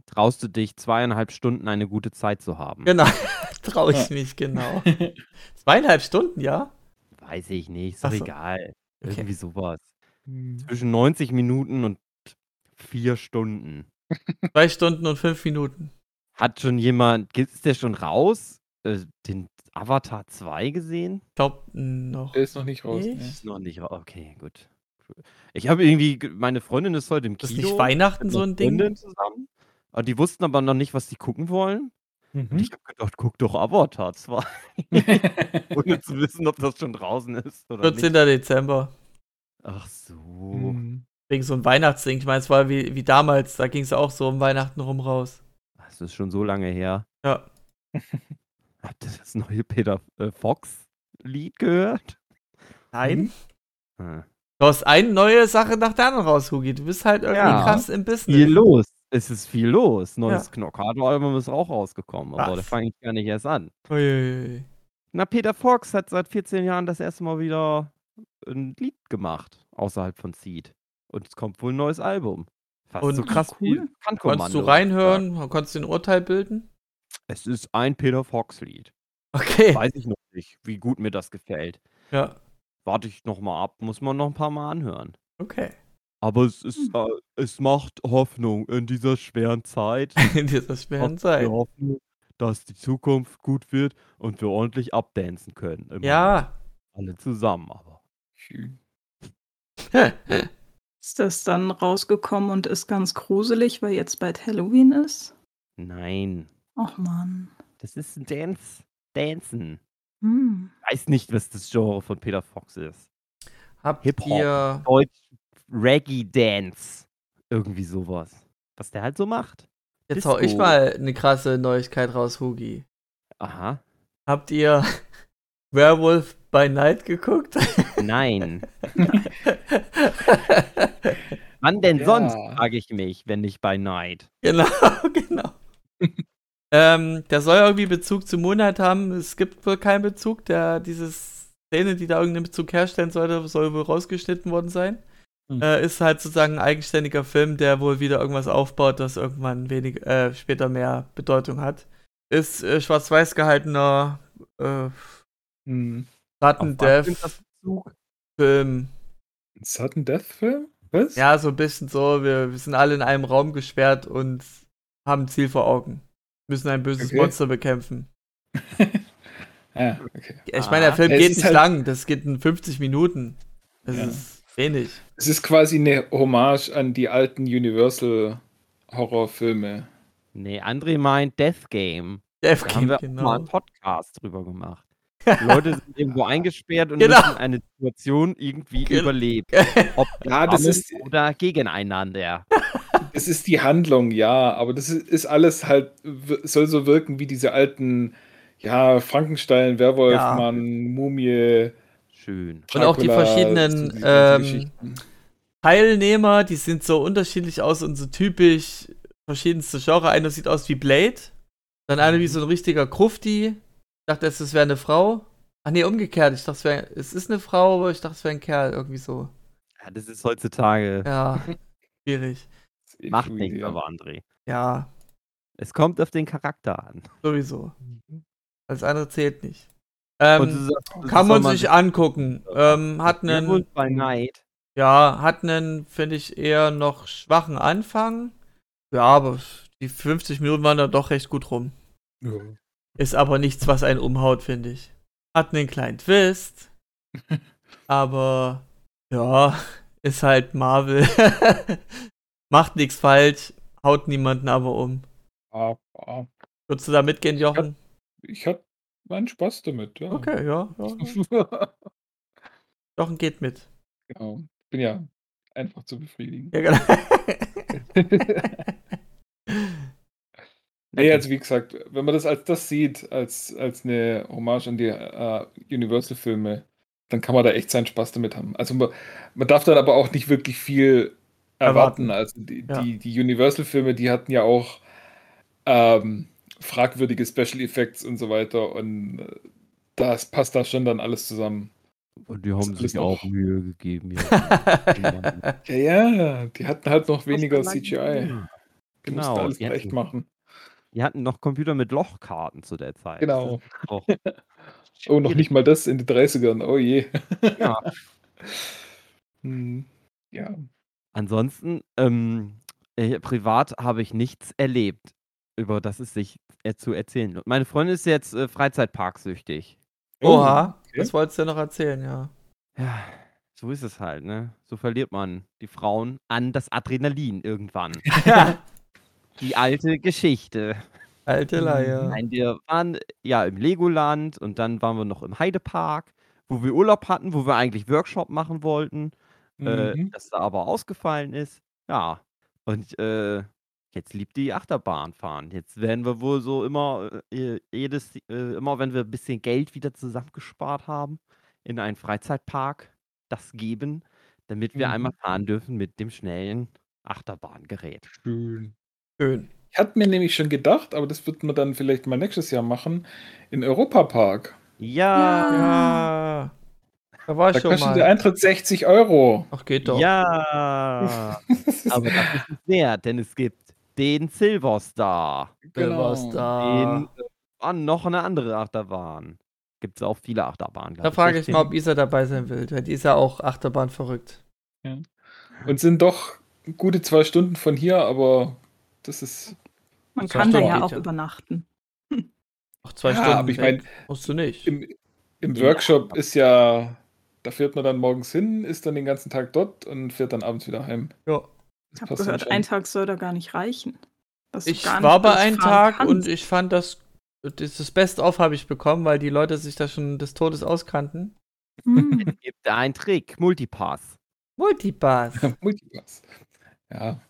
Speaker 2: Traust du dich, zweieinhalb Stunden eine gute Zeit zu haben?
Speaker 3: Genau. traue ich
Speaker 5: Ja.
Speaker 3: mich, genau. Zweieinhalb Stunden, ja?
Speaker 2: Weiß ich nicht, ist doch
Speaker 3: so.
Speaker 2: egal.
Speaker 3: Okay.
Speaker 2: Irgendwie sowas.
Speaker 5: Mhm.
Speaker 2: Zwischen 90 Minuten und vier Stunden.
Speaker 3: Zwei Stunden und fünf Minuten.
Speaker 2: Hat schon jemand, ist der schon raus? Äh, den Avatar 2 gesehen?
Speaker 3: Ich glaube noch.
Speaker 5: Der ist noch nicht raus.
Speaker 3: Nicht?
Speaker 2: Ist noch nicht raus. Okay, gut. Ich habe irgendwie, ge- meine Freundin ist heute im
Speaker 3: Das ist
Speaker 2: Kino.
Speaker 3: nicht Weihnachten
Speaker 2: mit
Speaker 3: so ein Ding?
Speaker 2: Zusammen. Aber die wussten aber noch nicht, was die gucken wollen. Und
Speaker 5: Mhm.
Speaker 2: ich habe gedacht, guck doch Avatar 2. Ohne zu wissen, ob das schon draußen ist oder
Speaker 3: 14.
Speaker 2: nicht.
Speaker 3: Dezember.
Speaker 2: Ach so.
Speaker 5: Mhm.
Speaker 3: Wegen so ein Weihnachtsding. Ich meine, es war wie, wie damals, da ging es auch so um Weihnachten rum raus.
Speaker 2: Das ist schon so lange her.
Speaker 3: Ja.
Speaker 2: Habt ihr das neue Peter äh, Fox Lied gehört?
Speaker 3: Nein.
Speaker 2: Hm.
Speaker 3: Du hast eine neue Sache nach der anderen raus, Hugi. Du bist halt irgendwie
Speaker 2: Ja.
Speaker 3: krass im
Speaker 2: Viel
Speaker 3: Business.
Speaker 2: los. Es ist viel los. Neues
Speaker 3: Ja.
Speaker 2: Knockato-Album ist auch rausgekommen, aber da fange ich gar nicht erst an.
Speaker 3: Uiuiui.
Speaker 2: Na, Peter Fox hat seit 14 Jahren das erste Mal wieder ein Lied gemacht, außerhalb von Seed. Und es kommt wohl ein neues Album. Fast
Speaker 3: Und
Speaker 2: so krass
Speaker 3: cool. Konntest du reinhören? Konntest du ein Urteil bilden?
Speaker 2: Es ist ein Peter Fox-Lied.
Speaker 3: Okay.
Speaker 2: Weiß ich noch nicht, wie gut mir das gefällt.
Speaker 3: Ja.
Speaker 2: Warte ich noch mal ab, muss man noch ein paar Mal anhören.
Speaker 3: Okay.
Speaker 2: Aber es ist, äh, es macht Hoffnung in dieser schweren Zeit.
Speaker 3: In dieser schweren Zeit.
Speaker 2: mir Hoffnung, dass die Zukunft gut wird und wir ordentlich abdancen können. Immer
Speaker 3: Ja.
Speaker 2: Alle zusammen, aber.
Speaker 5: Schön.
Speaker 4: Ist das dann rausgekommen und ist ganz gruselig, weil jetzt bald Halloween ist?
Speaker 2: Nein,
Speaker 4: Ach man.
Speaker 2: das ist ein Dance. Dancen.
Speaker 4: Hm.
Speaker 2: Weiß nicht, was das Genre von Peter Fox ist.
Speaker 3: Habt ihr.
Speaker 2: Deutsch Reggae Dance. Irgendwie sowas. Was der halt so macht.
Speaker 3: Jetzt hau ich
Speaker 2: Disco.
Speaker 3: mal eine krasse Neuigkeit raus, Hugi.
Speaker 2: Aha.
Speaker 3: Habt ihr Werewolf by Night geguckt?
Speaker 2: Nein. Wann denn
Speaker 5: Ja.
Speaker 2: sonst, frage ich mich, wenn nicht bei Night.
Speaker 3: genau, genau. ähm, der soll irgendwie Bezug zu Moonlight haben. Es gibt wohl keinen Bezug. Der, diese Szene, die da irgendeinen Bezug herstellen sollte, soll wohl rausgeschnitten worden sein.
Speaker 5: Hm.
Speaker 3: Äh, ist halt sozusagen ein eigenständiger Film, der wohl wieder irgendwas aufbaut, das irgendwann wenig, äh, später mehr Bedeutung hat. Ist äh, schwarz-weiß gehaltener äh,
Speaker 5: Mhm.
Speaker 3: Sudden Death? Film.
Speaker 5: Ein Sudden Death Film? Was?
Speaker 3: Ja, so ein bisschen so. Wir, wir sind alle in einem Raum gesperrt und haben ein Ziel vor Augen. Müssen ein böses
Speaker 5: Okay.
Speaker 3: Monster bekämpfen.
Speaker 5: Ah, okay.
Speaker 3: Ich meine, der
Speaker 2: Ah.
Speaker 3: Film
Speaker 5: Es
Speaker 3: geht nicht
Speaker 5: halt-
Speaker 3: lang. Das geht in 50 Minuten. Das
Speaker 5: Ja.
Speaker 3: ist wenig.
Speaker 5: Es ist quasi eine Hommage an die alten Universal Horrorfilme.
Speaker 2: Nee, André meint Death Game.
Speaker 3: Death
Speaker 2: Da haben
Speaker 3: Game,
Speaker 2: wir auch mal
Speaker 3: genau.
Speaker 2: einen Podcast drüber gemacht. Leute sind irgendwo eingesperrt und
Speaker 3: Genau.
Speaker 2: müssen eine Situation irgendwie
Speaker 3: Genau.
Speaker 2: überleben. Ob
Speaker 5: Ja, das ist,
Speaker 2: oder gegeneinander.
Speaker 5: das ist die Handlung, ja, aber das ist, alles halt, soll so wirken wie diese alten, ja, Frankenstein, Werwolf,
Speaker 3: Ja.
Speaker 5: Mann, Mumie.
Speaker 2: Schön.
Speaker 3: Und auch die
Speaker 5: Dracula,
Speaker 3: verschiedenen,
Speaker 5: ganzen
Speaker 3: ähm. Teilnehmer, die sind so unterschiedlich aus und so typisch verschiedenste Genre. Einer sieht aus wie Blade, dann einer wie so ein richtiger Krufti. Ich dachte erst, es wäre eine Frau. Ach nee, umgekehrt. Ich dachte, es, wär, es ist eine Frau, aber ich dachte, es wäre ein Kerl, irgendwie so.
Speaker 2: Ja, das ist heutzutage.
Speaker 3: Ja, schwierig.
Speaker 2: Macht nichts,
Speaker 5: ja.
Speaker 2: aber André.
Speaker 3: Ja,
Speaker 2: Es kommt auf den Charakter an.
Speaker 3: sowieso. Alles andere zählt nicht.
Speaker 2: Und
Speaker 3: Ähm,
Speaker 2: sagst,
Speaker 3: kann man sich angucken. Ähm, hat einen,
Speaker 2: by Night.
Speaker 3: ja, hat einen, finde ich, eher noch schwachen Anfang. Ja, aber die 50 Minuten waren da doch recht gut rum.
Speaker 5: Ja.
Speaker 3: Ist aber nichts, was einen umhaut, finde ich. Hat einen kleinen Twist. aber ja, ist halt Marvel. Macht nichts falsch, haut niemanden aber um.
Speaker 5: Ah, ah.
Speaker 3: Würdest du da mitgehen, Jochen?
Speaker 5: Ich hatte meinen Spaß damit, ja.
Speaker 3: Okay, ja, ja. Jochen geht mit.
Speaker 5: genau. Bin ja einfach zu befriedigen.
Speaker 3: Ja, genau.
Speaker 5: Nee, also wie gesagt, wenn man das als das sieht, als, als eine Hommage an die äh, Universal-Filme, dann kann man da echt seinen Spaß damit haben. Also man, man darf dann aber auch nicht wirklich viel
Speaker 3: Erwarten.
Speaker 5: erwarten. Also die,
Speaker 3: Ja.
Speaker 5: die, die Universal-Filme, die hatten ja auch ähm, fragwürdige Special Effects und so weiter und äh, das passt da schon dann alles zusammen.
Speaker 2: Und die haben sich auch Mühe gegeben. Ja.
Speaker 5: Ja, ja, die hatten halt noch weniger CGI. Die mussten
Speaker 2: Genau,
Speaker 5: alles
Speaker 2: die
Speaker 5: echt machen.
Speaker 2: Die hatten noch Computer mit Lochkarten zu der Zeit.
Speaker 5: Genau. Oh, noch nicht mal das in den 30ern. Oh je.
Speaker 2: ja.
Speaker 5: Hm, ja.
Speaker 2: Ansonsten, ähm, äh, privat habe ich nichts erlebt, über das es sich zu erzählen lohnt. Meine Freundin ist jetzt äh, Freizeitparksüchtig.
Speaker 3: Oha,
Speaker 5: okay.
Speaker 3: das wolltest du ja noch erzählen, ja.
Speaker 2: Ja, so ist es halt, ne? So verliert man die Frauen an das Adrenalin irgendwann. Die alte Geschichte.
Speaker 3: Alte Leier.
Speaker 2: Nein, wir waren ja im Legoland und dann waren wir noch im Heidepark, wo wir Urlaub hatten, wo wir eigentlich Workshop machen wollten, äh,
Speaker 5: Mhm.
Speaker 2: das da aber ausgefallen ist. Ja, und äh, jetzt liebt die Achterbahn fahren. Jetzt werden wir wohl so immer, äh, jedes, äh, immer wenn wir ein bisschen Geld wieder zusammengespart haben, in einen Freizeitpark das geben, damit wir
Speaker 5: Mhm.
Speaker 2: einmal fahren dürfen mit dem schnellen Achterbahngerät.
Speaker 5: Schön.
Speaker 3: Schön.
Speaker 5: Ich hatte mir nämlich schon gedacht, aber das wird man dann vielleicht mal nächstes Jahr machen, in Europapark.
Speaker 2: Ja,
Speaker 3: Ja. Da war ich
Speaker 5: Da
Speaker 3: schon
Speaker 5: kostet der
Speaker 3: mal.
Speaker 5: Eintritt 60 Euro.
Speaker 3: Ach, geht doch.
Speaker 2: ja. Aber das ist es wert, denn es gibt den Silverstar.
Speaker 5: Genau.
Speaker 3: da?
Speaker 2: Den, ah, noch eine andere Achterbahn. Gibt es auch viele Achterbahnen.
Speaker 3: Da frage ich
Speaker 2: 16.
Speaker 3: mal, ob Isa dabei sein will. weil Die ist ja auch Achterbahn verrückt.
Speaker 5: Und sind doch gute zwei Stunden von hier, aber das ist.
Speaker 4: Man
Speaker 3: Zwei
Speaker 4: kann da ja auch
Speaker 3: ja.
Speaker 4: übernachten.
Speaker 3: Noch zwei
Speaker 5: Ja,
Speaker 3: Stunden.
Speaker 5: aber ich
Speaker 3: weg.
Speaker 5: mein,
Speaker 3: Musst du nicht.
Speaker 5: Im, im
Speaker 2: Ja.
Speaker 5: Workshop ist ja, da fährt man dann morgens hin, ist dann den ganzen Tag dort und fährt dann abends wieder heim.
Speaker 3: Ja.
Speaker 5: Das
Speaker 4: Ich habe gehört, ein Tag soll da gar nicht reichen.
Speaker 3: Ich
Speaker 4: gar nicht
Speaker 3: war bei einem Tag
Speaker 4: kannst.
Speaker 3: und ich fand das, das Best-of habe ich bekommen, weil die Leute sich da schon des Todes auskannten.
Speaker 4: Hm.
Speaker 2: Es gibt einen Trick, Multipass.
Speaker 3: Multipass.
Speaker 5: Multipass. Ja,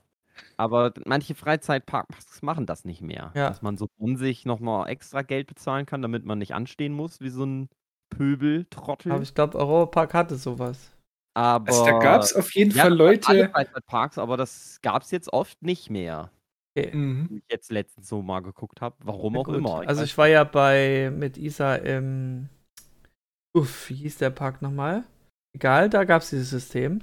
Speaker 2: Aber manche Freizeitparks machen das nicht mehr.
Speaker 3: Ja.
Speaker 2: Dass man so sich nochmal extra Geld bezahlen kann, damit man nicht anstehen muss, wie so ein Pöbel-Trottel.
Speaker 3: Aber ich glaube, Europapark hatte sowas.
Speaker 2: Aber
Speaker 5: also da gab es auf jeden
Speaker 2: ja,
Speaker 5: Fall
Speaker 2: waren alle
Speaker 5: Leute.
Speaker 2: Freizeitparks, aber das gab es jetzt oft nicht mehr.
Speaker 3: Okay.
Speaker 5: Mhm.
Speaker 2: Wie ich jetzt letztens so mal geguckt habe. Warum
Speaker 3: Ja,
Speaker 2: auch
Speaker 3: gut.
Speaker 2: immer.
Speaker 3: Also
Speaker 2: weiß
Speaker 3: ich war ja bei mit Isa im Uff, wie hieß der Park nochmal? Egal, da gab es dieses System.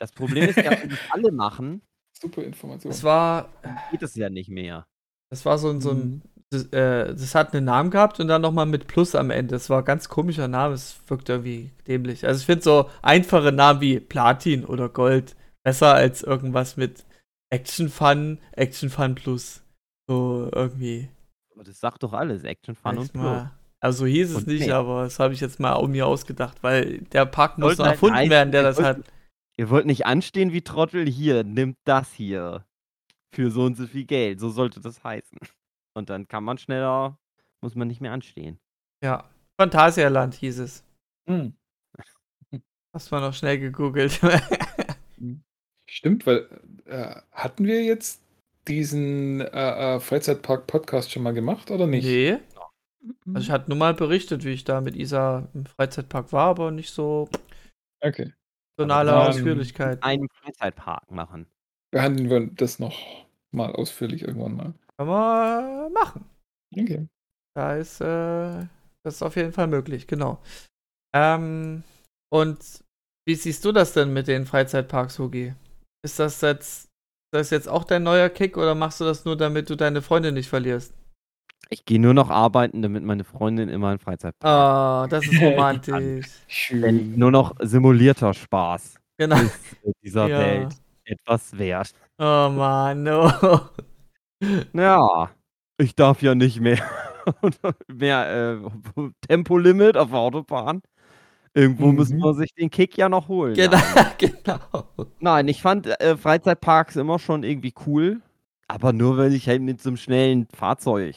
Speaker 2: Das Problem ist ja, wenn das alle machen,
Speaker 5: Super Information.
Speaker 3: Es war,
Speaker 2: geht es ja nicht mehr.
Speaker 3: das war so ein, so ein,
Speaker 5: Mhm.
Speaker 3: das, äh, das hat einen Namen gehabt und dann nochmal mit Plus am Ende. Das war ein ganz komischer Name, es wirkt irgendwie dämlich. Also ich finde so einfache Namen wie Platin oder Gold besser als irgendwas mit Action Fun, Action Fun Plus. So irgendwie.
Speaker 2: Aber das sagt doch alles, Action, Fun
Speaker 3: Sag
Speaker 2: und Plus.
Speaker 3: Also hieß es
Speaker 2: Und
Speaker 3: nicht,
Speaker 2: nee.
Speaker 3: aber das habe ich jetzt mal um mir ausgedacht, weil der Park muss noch erfunden werden, der das hat.
Speaker 2: Ihr wollt nicht anstehen wie Trottel, hier, nimmt das hier. Für so und so viel Geld. So sollte das heißen. Und dann kann man schneller, muss man nicht mehr anstehen.
Speaker 3: Ja. Phantasialand hieß es.
Speaker 5: Hm.
Speaker 3: Hast mal noch schnell gegoogelt.
Speaker 5: Stimmt, weil äh, hatten wir jetzt diesen äh, äh, Freizeitpark-Podcast schon mal gemacht oder nicht?
Speaker 3: nee.
Speaker 4: Mhm.
Speaker 3: Also ich hatte nur mal berichtet, wie ich da mit Isa im Freizeitpark war, aber nicht so,
Speaker 5: Okay. Dann-
Speaker 3: Ausführlichkeit.
Speaker 2: Einen Freizeitpark machen.
Speaker 5: Behandeln wir das noch mal ausführlich irgendwann mal.
Speaker 3: Kann man machen.
Speaker 5: Okay.
Speaker 3: Da ist, äh, das ist auf jeden Fall möglich, genau. Ähm, und wie siehst du das denn mit den Freizeitparks, Hugi? Ist das jetzt, ist das jetzt auch dein neuer Kick oder machst du das nur, damit du deine Freundin nicht verlierst?
Speaker 2: Ich gehe nur noch arbeiten, damit meine Freundin immer einen Freizeitpark
Speaker 3: Ah, das ist romantisch.
Speaker 5: Schön.
Speaker 2: nur noch simulierter Spaß
Speaker 3: genau.
Speaker 2: ist in dieser
Speaker 3: Ja.
Speaker 2: Welt etwas wert.
Speaker 3: Oh Mann, no.
Speaker 2: Ja, ich darf ja nicht mehr, mehr äh, Tempolimit auf der Autobahn. Irgendwo muss
Speaker 5: Mhm.
Speaker 2: man sich den Kick ja noch holen.
Speaker 3: genau,
Speaker 2: Ja.
Speaker 3: genau.
Speaker 2: Nein, ich fand äh, Freizeitparks immer schon irgendwie cool, aber nur wenn ich halt mit so einem schnellen Fahrzeug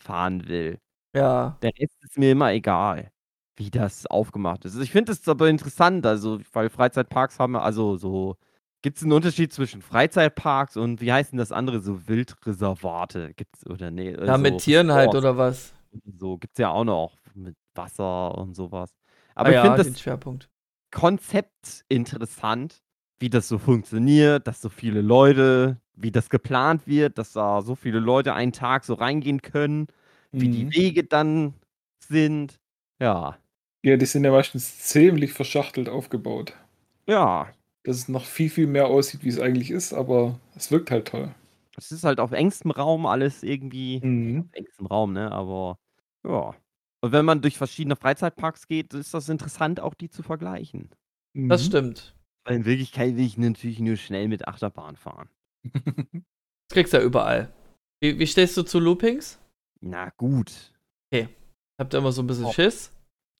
Speaker 2: fahren will.
Speaker 3: Ja,
Speaker 2: Der Rest ist mir immer egal, wie das aufgemacht ist. Ich finde es aber interessant, also, weil Freizeitparks haben also so, gibt es einen Unterschied zwischen Freizeitparks und wie heißen das andere, so Wildreservate? Gibt's oder nee?
Speaker 3: ja mit Tieren halt, oder was?
Speaker 2: So gibt es ja auch noch mit Wasser und sowas.
Speaker 3: Aber
Speaker 2: Aber ich
Speaker 3: ja,
Speaker 2: finde das
Speaker 3: Schwerpunkt.
Speaker 2: Konzept interessant, wie das so funktioniert, dass so viele Leute, wie das geplant wird, dass da so viele Leute einen Tag so reingehen können, wie die
Speaker 5: Mhm.
Speaker 2: Wege dann sind. Ja,
Speaker 5: Ja, die sind ja meistens ziemlich verschachtelt aufgebaut.
Speaker 2: ja.
Speaker 5: Dass es noch viel, viel mehr aussieht, wie es eigentlich ist, aber es wirkt halt toll.
Speaker 2: Es ist halt auf engstem Raum alles irgendwie.
Speaker 5: Mhm.
Speaker 2: Auf engstem Raum, ne? Aber ja. Und wenn man durch verschiedene Freizeitparks geht, ist das interessant, auch die zu vergleichen.
Speaker 3: Das
Speaker 5: Mhm.
Speaker 3: stimmt.
Speaker 2: Weil in Wirklichkeit will ich natürlich nur schnell mit Achterbahn fahren.
Speaker 3: Das kriegst du ja überall. Wie, wie stehst du zu Loopings?
Speaker 2: Na gut.
Speaker 3: Habt ihr immer so ein bisschen
Speaker 2: Oh.
Speaker 3: Schiss?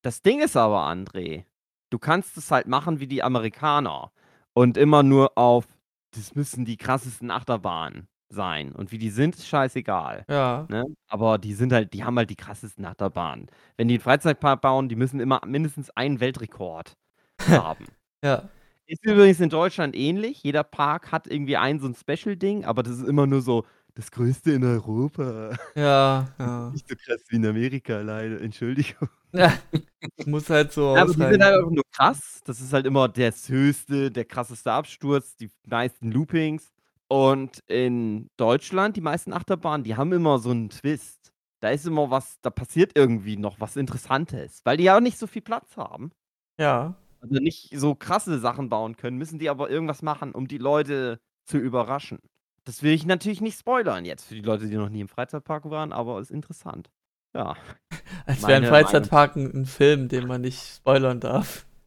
Speaker 2: Das Ding ist aber, André, du kannst es halt machen wie die Amerikaner und immer nur auf, das müssen die krassesten Achterbahnen sein. Und wie die sind, ist scheißegal.
Speaker 3: Ja.
Speaker 2: Ne? Aber die sind halt, die haben halt die krassesten Achterbahnen. Wenn die einen Freizeitpark bauen, die müssen immer mindestens einen Weltrekord haben.
Speaker 3: Ja.
Speaker 2: Ist übrigens in Deutschland ähnlich. Jeder Park hat irgendwie ein so ein Special-Ding, aber das ist immer nur so das größte in Europa.
Speaker 3: Ja, ja.
Speaker 2: Nicht so krass wie in Amerika, leider. Entschuldigung.
Speaker 3: ja. Muss halt so
Speaker 2: Ja, aber die sind halt einfach nur krass. Das ist halt immer das höchste, der krasseste Absturz, die meisten Loopings. Und in Deutschland, die meisten Achterbahnen, die haben immer so einen Twist. Da ist immer was, da passiert irgendwie noch was Interessantes. Weil die ja auch nicht so viel Platz haben.
Speaker 3: Ja.
Speaker 2: Also nicht so krasse Sachen bauen können, müssen die aber irgendwas machen, um die Leute zu überraschen. Das will ich natürlich nicht spoilern jetzt für die Leute, die noch nie im Freizeitpark waren, aber ist interessant. Ja.
Speaker 3: Als wäre ein Freizeitpark ein, ein Film, den man nicht spoilern darf.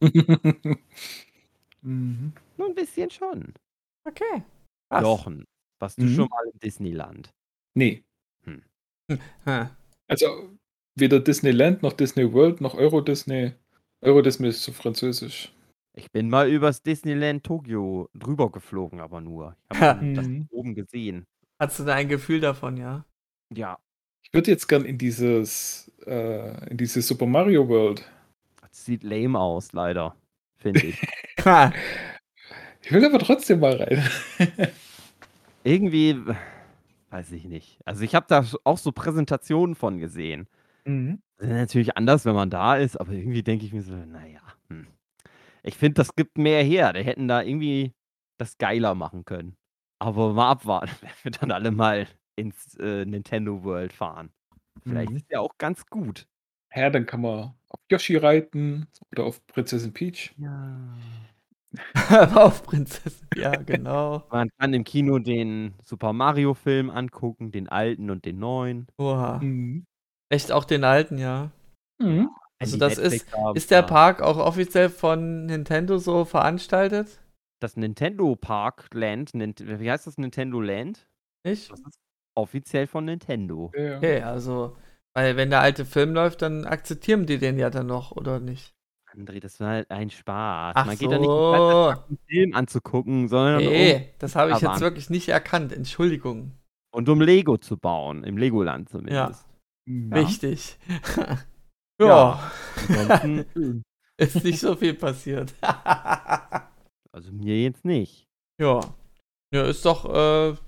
Speaker 5: mhm.
Speaker 2: Nur ein bisschen schon.
Speaker 3: Okay. Krass.
Speaker 2: Jochen, warst du
Speaker 5: Mhm.
Speaker 2: schon mal in Disneyland?
Speaker 5: Nee.
Speaker 3: Ha.
Speaker 5: Also weder Disneyland noch Disney World noch Euro Disney. Euro Disney ist zu französisch.
Speaker 2: Ich bin mal übers Disneyland Tokio drüber geflogen, aber nur. Ich
Speaker 3: Ha.
Speaker 2: habe das
Speaker 5: Mhm.
Speaker 2: oben gesehen.
Speaker 3: Hast du da ein Gefühl davon, ja?
Speaker 2: Ja,
Speaker 5: Ich würde jetzt gern in dieses, äh, in diese Super Mario World.
Speaker 2: das sieht lame aus, leider. Finde ich.
Speaker 5: Ich will aber trotzdem mal rein.
Speaker 2: Irgendwie, weiß ich nicht. Also ich habe da auch so Präsentationen von gesehen.
Speaker 5: Mhm.
Speaker 2: Das ist natürlich anders, wenn man da ist, aber irgendwie denke ich mir so, naja. Hm. Ich finde, das gibt mehr her. Die hätten da irgendwie das geiler machen können. Aber mal abwarten, wenn wir dann alle mal ins äh, Nintendo World fahren. Vielleicht
Speaker 5: Mhm.
Speaker 2: ist ja auch ganz gut.
Speaker 5: Ja, dann kann man auf Yoshi reiten oder auf Prinzessin Peach.
Speaker 2: Ja.
Speaker 3: Auf Prinzessin. Ja, genau.
Speaker 2: Man kann im Kino den Super Mario Film angucken, den alten und den neuen.
Speaker 3: Oha.
Speaker 5: Mhm.
Speaker 3: Echt auch den alten, ja.
Speaker 5: Mhm.
Speaker 3: Also das ist- Ist der
Speaker 2: ja.
Speaker 3: Park auch offiziell von Nintendo so veranstaltet?
Speaker 2: Das Nintendo Park Land, Nint wie heißt das Nintendo Land?
Speaker 3: Nicht?
Speaker 2: Das ist offiziell von Nintendo.
Speaker 5: Ja, ja.
Speaker 3: Okay, also, weil wenn der alte Film läuft, dann akzeptieren die den ja dann noch, oder nicht?
Speaker 2: André, das war halt ein Spaß.
Speaker 3: Ach
Speaker 2: Man geht da nicht
Speaker 3: so.
Speaker 2: um einen Film anzugucken, sondern um,
Speaker 3: Nee, das habe ich jetzt wirklich nicht erkannt. Entschuldigung.
Speaker 2: und um Lego zu bauen, im Legoland zumindest.
Speaker 5: Mhm.
Speaker 2: Ja.
Speaker 3: Richtig. Ja,
Speaker 2: Ansonsten,
Speaker 3: ist nicht so viel passiert.
Speaker 2: also mir jetzt nicht.
Speaker 3: ja. Ja, ist doch äh, eine
Speaker 2: Ich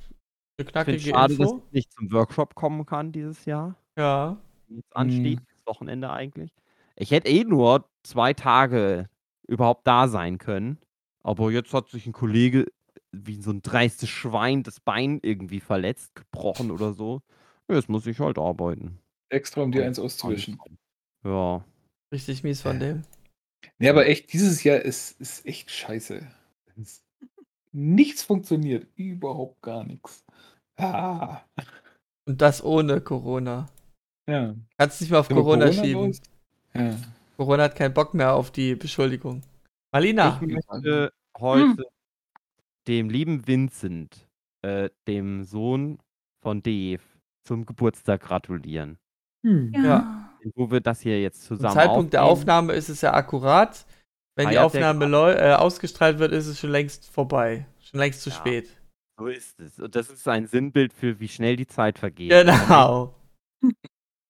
Speaker 2: finde
Speaker 3: knackige
Speaker 2: es schade, dass
Speaker 3: Info.
Speaker 2: ich nicht zum Workshop kommen kann dieses Jahr.
Speaker 3: Ja.
Speaker 2: Jetzt ansteht,
Speaker 5: Mhm.
Speaker 2: das Wochenende eigentlich. Ich hätte eh nur zwei Tage überhaupt da sein können. Aber jetzt hat sich ein Kollege wie so ein dreistes Schwein das Bein irgendwie verletzt, gebrochen oder so. Ja, Jetzt muss ich halt arbeiten.
Speaker 5: Extra, um dir eins auszuwischen.
Speaker 2: Ja.
Speaker 3: Richtig mies von dem.
Speaker 5: Nee, aber echt, dieses Jahr ist, ist echt scheiße. Es- Nichts funktioniert. Überhaupt gar nichts. Ah.
Speaker 3: Und das ohne Corona.
Speaker 5: Ja.
Speaker 3: Kannst nicht mehr auf Corona,
Speaker 5: Corona
Speaker 3: schieben.
Speaker 5: Ja.
Speaker 3: Corona hat keinen Bock mehr auf die Beschuldigung. Malina.
Speaker 2: Ich möchte heute dem lieben Vincent, äh, dem Sohn von Dave, zum Geburtstag gratulieren.
Speaker 5: Hm.
Speaker 3: Ja.
Speaker 2: Wo wir das hier jetzt
Speaker 3: Zum
Speaker 2: zusammen
Speaker 3: Zeitpunkt der
Speaker 2: aufnehmen.
Speaker 3: Aufnahme ist es ja akkurat. Wenn die
Speaker 2: Feiert der
Speaker 3: Aufnahme äh, ausgestrahlt wird, ist es schon längst vorbei. Schon längst zu
Speaker 2: Ja.
Speaker 3: spät.
Speaker 2: So ist es. Und das ist ein Sinnbild für, wie schnell die Zeit vergeht.
Speaker 3: Genau.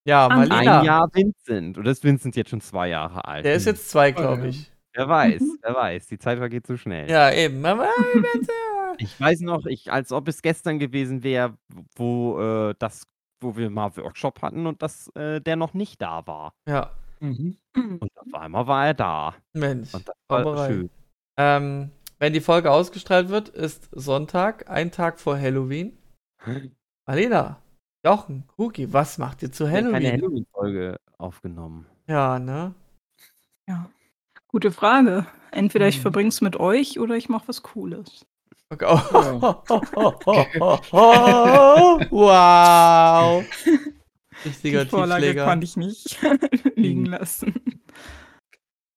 Speaker 3: Ja,
Speaker 4: An
Speaker 3: Malina.
Speaker 2: Ein Jahr Vincent. Oder ist Vincent jetzt schon zwei Jahre alt?
Speaker 3: Der ist jetzt zwei,
Speaker 5: ja.
Speaker 3: glaube ich.
Speaker 2: Wer weiß,
Speaker 4: Mhm.
Speaker 2: wer weiß. Die Zeit vergeht so schnell.
Speaker 3: Ja, eben. Aber-
Speaker 2: Ich weiß noch, ich, als ob es gestern gewesen wäre, wo äh, das, wo wir mal Workshop hatten und dass äh, der noch nicht da war.
Speaker 3: ja,
Speaker 5: Mhm.
Speaker 2: Und auf einmal war er da.
Speaker 3: Mensch.
Speaker 2: Und das war schön.
Speaker 3: Ähm, wenn die Folge ausgestrahlt wird, ist Sonntag, ein Tag vor Halloween. Malina, Jochen, Huki, was macht ihr zu
Speaker 2: Wir haben keine
Speaker 3: Halloween?
Speaker 2: Halloween-Folge aufgenommen.
Speaker 3: Ja, ne?
Speaker 4: Ja. Gute Frage. Entweder ich
Speaker 5: Mhm.
Speaker 4: verbringe es mit euch oder ich mache was Cooles.
Speaker 3: Oh, wow. Richtiger
Speaker 4: Die Vorlage
Speaker 3: Tiefschläger.
Speaker 4: konnte ich nicht liegen lassen.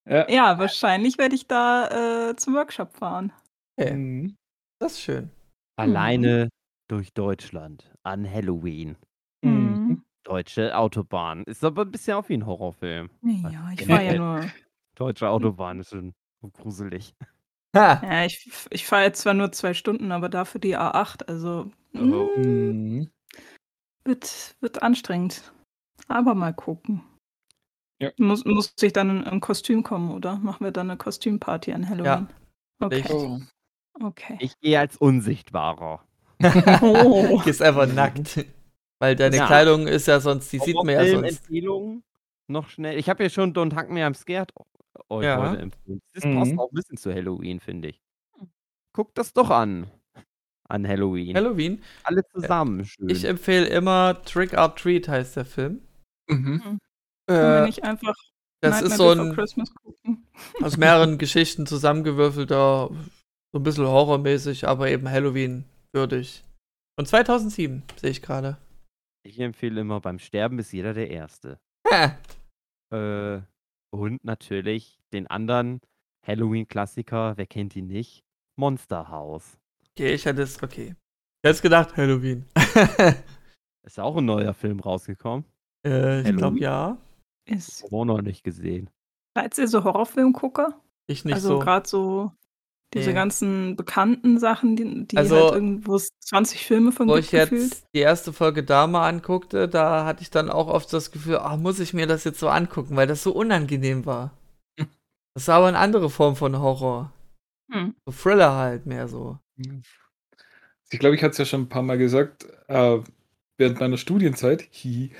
Speaker 5: Ja.
Speaker 4: Ja, wahrscheinlich werde ich da äh, zum Workshop fahren.
Speaker 3: Okay,
Speaker 5: Mhm.
Speaker 3: das ist schön.
Speaker 2: Alleine durch Deutschland an Halloween.
Speaker 5: Mhm.
Speaker 2: Deutsche Autobahn. Ist aber ein bisschen auch wie ein Horrorfilm.
Speaker 4: Ja, ich fahre ja nur.
Speaker 2: Deutsche Autobahn ist schon gruselig.
Speaker 3: Ha.
Speaker 4: Ja, ich, ich fahre jetzt zwar nur zwei Stunden, aber dafür die A8. Also
Speaker 2: Oh.
Speaker 4: wird, wird anstrengend. Aber mal gucken.
Speaker 5: Ja.
Speaker 4: Muss, muss ich dann in ein Kostüm kommen, oder? Machen wir dann eine Kostümparty an Halloween? Okay.
Speaker 3: Echt?
Speaker 5: Oh.
Speaker 4: okay.
Speaker 2: Ich gehe als Unsichtbarer.
Speaker 4: Oh.
Speaker 3: Gehst einfach nackt. Weil deine
Speaker 2: Ja.
Speaker 3: Kleidung ist ja sonst, die sieht man ja sonst.
Speaker 2: Empfehlungen noch schnell. Ich habe ja schon Don't Hang Me I'm Scared euch
Speaker 3: Ja.
Speaker 2: heute empfohlen. Das
Speaker 5: Mhm.
Speaker 2: passt auch ein bisschen zu Halloween, finde ich. Guckt das doch an. An Halloween.
Speaker 3: Halloween.
Speaker 2: Alle zusammen. Schön.
Speaker 3: Ich empfehle immer Trick or Treat heißt der Film.
Speaker 5: Mhm.
Speaker 4: Können wir
Speaker 3: Äh,
Speaker 4: nicht einfach
Speaker 3: das
Speaker 4: Nightmare
Speaker 3: ist so ein
Speaker 4: Christmas gucken?
Speaker 3: aus mehreren Geschichten zusammengewürfelter, so ein bisschen horrormäßig, aber eben Halloween würdig. Und 2007 sehe ich gerade.
Speaker 2: ich empfehle immer, beim Sterben ist jeder der Erste.
Speaker 3: Ha.
Speaker 2: Äh, und natürlich den anderen Halloween-Klassiker, wer kennt ihn nicht? Monster House.
Speaker 3: Okay, ich hätte es, okay. Ich hätte gesagt Halloween.
Speaker 2: Ist ja auch ein neuer Film rausgekommen.
Speaker 3: äh, ich glaube ja.
Speaker 4: Ist.
Speaker 2: Auch noch nicht gesehen.
Speaker 4: Seid ihr so Horrorfilmgucker?
Speaker 3: Ich nicht
Speaker 4: also
Speaker 3: so.
Speaker 4: gerade so diese
Speaker 3: Nee.
Speaker 4: ganzen bekannten Sachen, die, die
Speaker 3: Also,
Speaker 4: halt irgendwo es 20 Filme von
Speaker 3: Wo
Speaker 4: gibt
Speaker 3: ich jetzt
Speaker 4: gefühlt.
Speaker 3: die erste Folge Dama anguckte, da hatte ich dann auch oft das Gefühl, ah, muss ich mir das jetzt so angucken, weil das so unangenehm war. Das war aber eine andere Form von Horror.
Speaker 4: Hm.
Speaker 3: So Thriller halt mehr so.
Speaker 5: Ich glaube, ich hatte es ja schon ein paar Mal gesagt, äh, während meiner Studienzeit, hihi,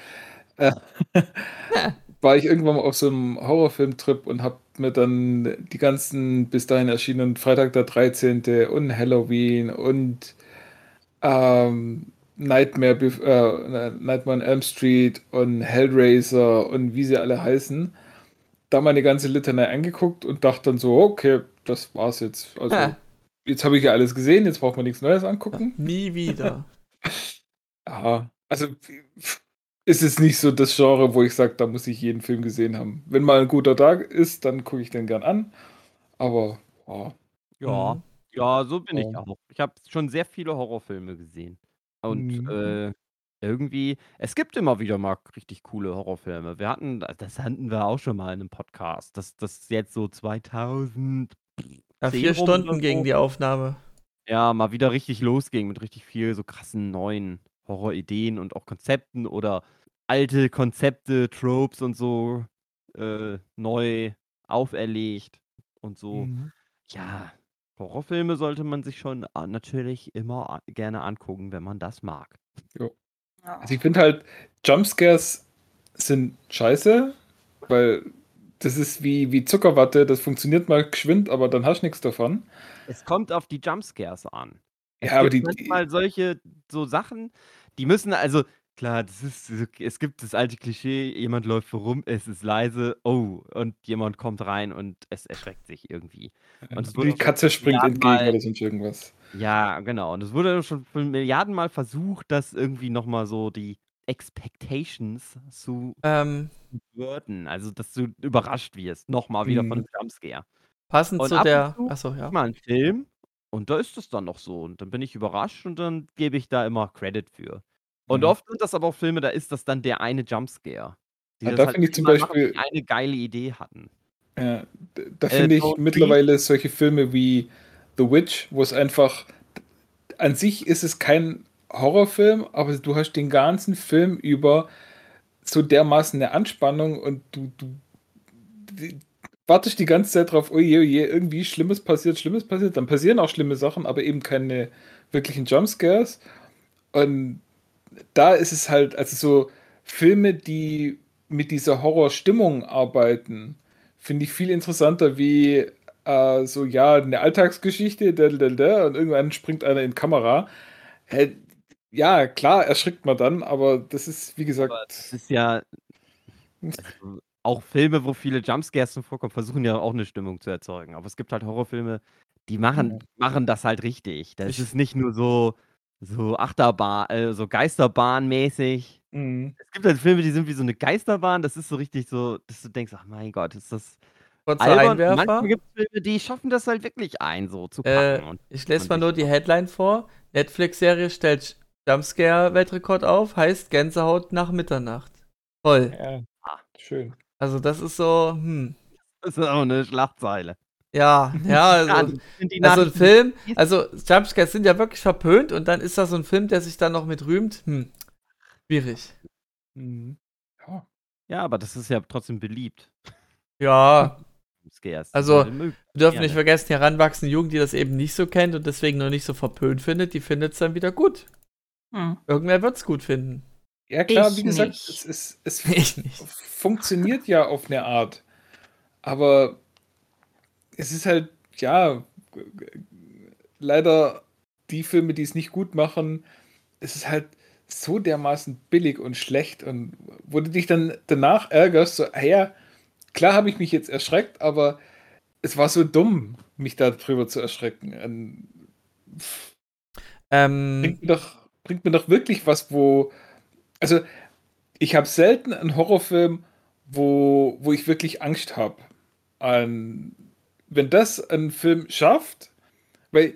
Speaker 5: äh, war ich irgendwann mal auf so einem Horrorfilmtrip und habe mir dann die ganzen bis dahin erschienenen Freitag der 13. und Halloween und ähm, Nightmare, äh, Nightmare on Elm Street und Hellraiser und wie sie alle heißen, da meine ganze Litanei angeguckt und dachte dann so, okay, das war's jetzt. Also
Speaker 3: Ha.
Speaker 5: jetzt habe ich ja alles gesehen, jetzt braucht man nichts Neues angucken.
Speaker 3: Nie wieder.
Speaker 5: Ja, also ist es nicht so das Genre, wo ich sage, da muss ich jeden Film gesehen haben. Wenn mal ein guter Tag ist, dann gucke ich den gern an. Aber ja,
Speaker 2: Ja,
Speaker 3: Mhm.
Speaker 2: ja, so bin ich
Speaker 5: Ja.
Speaker 2: auch. Ich habe schon sehr viele Horrorfilme gesehen. Und
Speaker 5: Mhm.
Speaker 2: äh, irgendwie, es gibt immer wieder mal richtig coole Horrorfilme. Wir hatten, das hatten wir auch schon mal in einem Podcast, dass das jetzt so 2000
Speaker 3: Ja,
Speaker 2: Zehn
Speaker 3: vier Stunden
Speaker 2: oder
Speaker 3: gegen
Speaker 2: so.
Speaker 3: die Aufnahme.
Speaker 2: ja mal wieder richtig losging mit richtig viel so krassen neuen Horrorideen und auch Konzepten oder alte Konzepte, Tropes und so äh, neu auferlegt und so.
Speaker 5: Mhm.
Speaker 2: Ja, Horrorfilme sollte man sich schon a- natürlich immer gerne angucken, wenn man das mag.
Speaker 4: Ja.
Speaker 5: Also ich finde halt, Jumpscares sind scheiße, weil das ist wie, wie Zuckerwatte, das funktioniert mal geschwind, aber dann hast du nichts davon.
Speaker 2: Es kommt auf die Jumpscares an. Es
Speaker 5: Ja, aber
Speaker 2: gibt
Speaker 5: die-
Speaker 2: manchmal solche so Sachen, die müssen also klar, das ist es gibt das alte Klischee, jemand läuft rum, es ist leise, oh, und jemand kommt rein und es erschreckt sich irgendwie. Und es wurde
Speaker 5: die
Speaker 2: schon
Speaker 5: Katze springt entgegen
Speaker 2: Mal-
Speaker 5: oder sonst irgendwas.
Speaker 2: Ja, genau. Und es wurde schon von Milliarden Mal versucht, das irgendwie nochmal so die Expectations zu
Speaker 3: Ähm,
Speaker 2: würden. Also, dass du überrascht wirst. Nochmal wieder von
Speaker 5: Mhm.
Speaker 2: einem Jumpscare.
Speaker 3: passend
Speaker 2: Und
Speaker 3: zu
Speaker 2: ab und
Speaker 3: der.
Speaker 2: zu
Speaker 3: Achso, ja.
Speaker 2: Mal ein Film und da ist es dann noch so. Und dann bin ich überrascht und dann gebe ich da immer Credit für. Und
Speaker 5: Mhm.
Speaker 2: oft sind das aber auch Filme, da ist das dann der eine Jumpscare. Die das
Speaker 5: da
Speaker 2: halt
Speaker 5: finde ich zum
Speaker 2: machen,
Speaker 5: Beispiel-
Speaker 2: die eine geile Idee hatten.
Speaker 5: Ja, da
Speaker 2: Äh,
Speaker 5: finde ich
Speaker 2: Don't Breathe.
Speaker 5: mittlerweile solche Filme wie The Witch, wo es einfach an sich ist es kein Horrorfilm, aber du hast den ganzen Film über so dermaßen eine Anspannung und du, du die, wartest die ganze Zeit drauf, oje, oje, irgendwie Schlimmes passiert, Schlimmes passiert, dann passieren auch schlimme Sachen, aber eben keine wirklichen Jumpscares. Und da ist es halt, also so Filme, die mit dieser Horrorstimmung arbeiten, finde ich viel interessanter wie äh, so, ja, eine Alltagsgeschichte, da, da, da, und irgendwann springt einer in Kamera. Äh, ja, klar, erschrickt man dann, aber das ist, wie gesagt,
Speaker 2: Aber das ist ja. Also, auch Filme, wo viele Jumpscares zum vorkommen, versuchen ja auch eine Stimmung zu erzeugen. Aber es gibt halt Horrorfilme, die machen,
Speaker 5: Ja.
Speaker 2: machen das halt richtig. Das
Speaker 3: Ich-
Speaker 2: ist nicht nur so, so Achterbahn, äh, so Geisterbahn-mäßig.
Speaker 5: mh.
Speaker 2: Es gibt halt Filme, die sind wie so eine Geisterbahn. Das ist so richtig so, dass du denkst, ach mein Gott, ist das
Speaker 3: Einwerfer.
Speaker 2: Manchmal gibt es Filme, die schaffen das halt wirklich ein, so zu
Speaker 3: Äh,
Speaker 2: packen. und
Speaker 3: Ich lese mal nur die Headline vor. Netflix-Serie stellt Jumpscare-Weltrekord auf, heißt Gänsehaut nach Mitternacht. Toll.
Speaker 5: ja, schön.
Speaker 3: Also das ist so, hm.
Speaker 2: das ist auch eine Schlagzeile.
Speaker 3: Ja, ja,
Speaker 2: Ja,
Speaker 3: also, also ein Film, also Jumpscares sind ja wirklich verpönt und dann ist da so ein Film, der sich dann noch mit rühmt. Hm. Schwierig.
Speaker 5: Mhm. Ja.
Speaker 2: Ja, aber das ist ja trotzdem beliebt.
Speaker 3: Ja,
Speaker 2: Scares.
Speaker 3: Also, wir dürfen nicht vergessen, die heranwachsende Jugend, die das eben nicht so kennt und deswegen noch nicht so verpönt findet, die findet es dann wieder gut.
Speaker 4: Hm.
Speaker 3: Irgendwer wird es gut finden.
Speaker 5: Ja, klar,
Speaker 4: Ich
Speaker 5: wie gesagt,
Speaker 4: nicht.
Speaker 5: es, es, es
Speaker 3: Ich nicht.
Speaker 5: funktioniert ja auf eine Art. Aber es ist halt, ja, leider die Filme, die es nicht gut machen, es ist halt so dermaßen billig und schlecht und wo du dich dann danach ärgerst, so, ah ja, klar habe ich mich jetzt erschreckt, aber es war so dumm, mich darüber zu erschrecken. Und
Speaker 3: Ähm,
Speaker 5: bringt mir doch, bringt mir doch wirklich was, wo. Also, ich habe selten einen Horrorfilm, wo, wo ich wirklich Angst habe. An, wenn das ein Film schafft, weil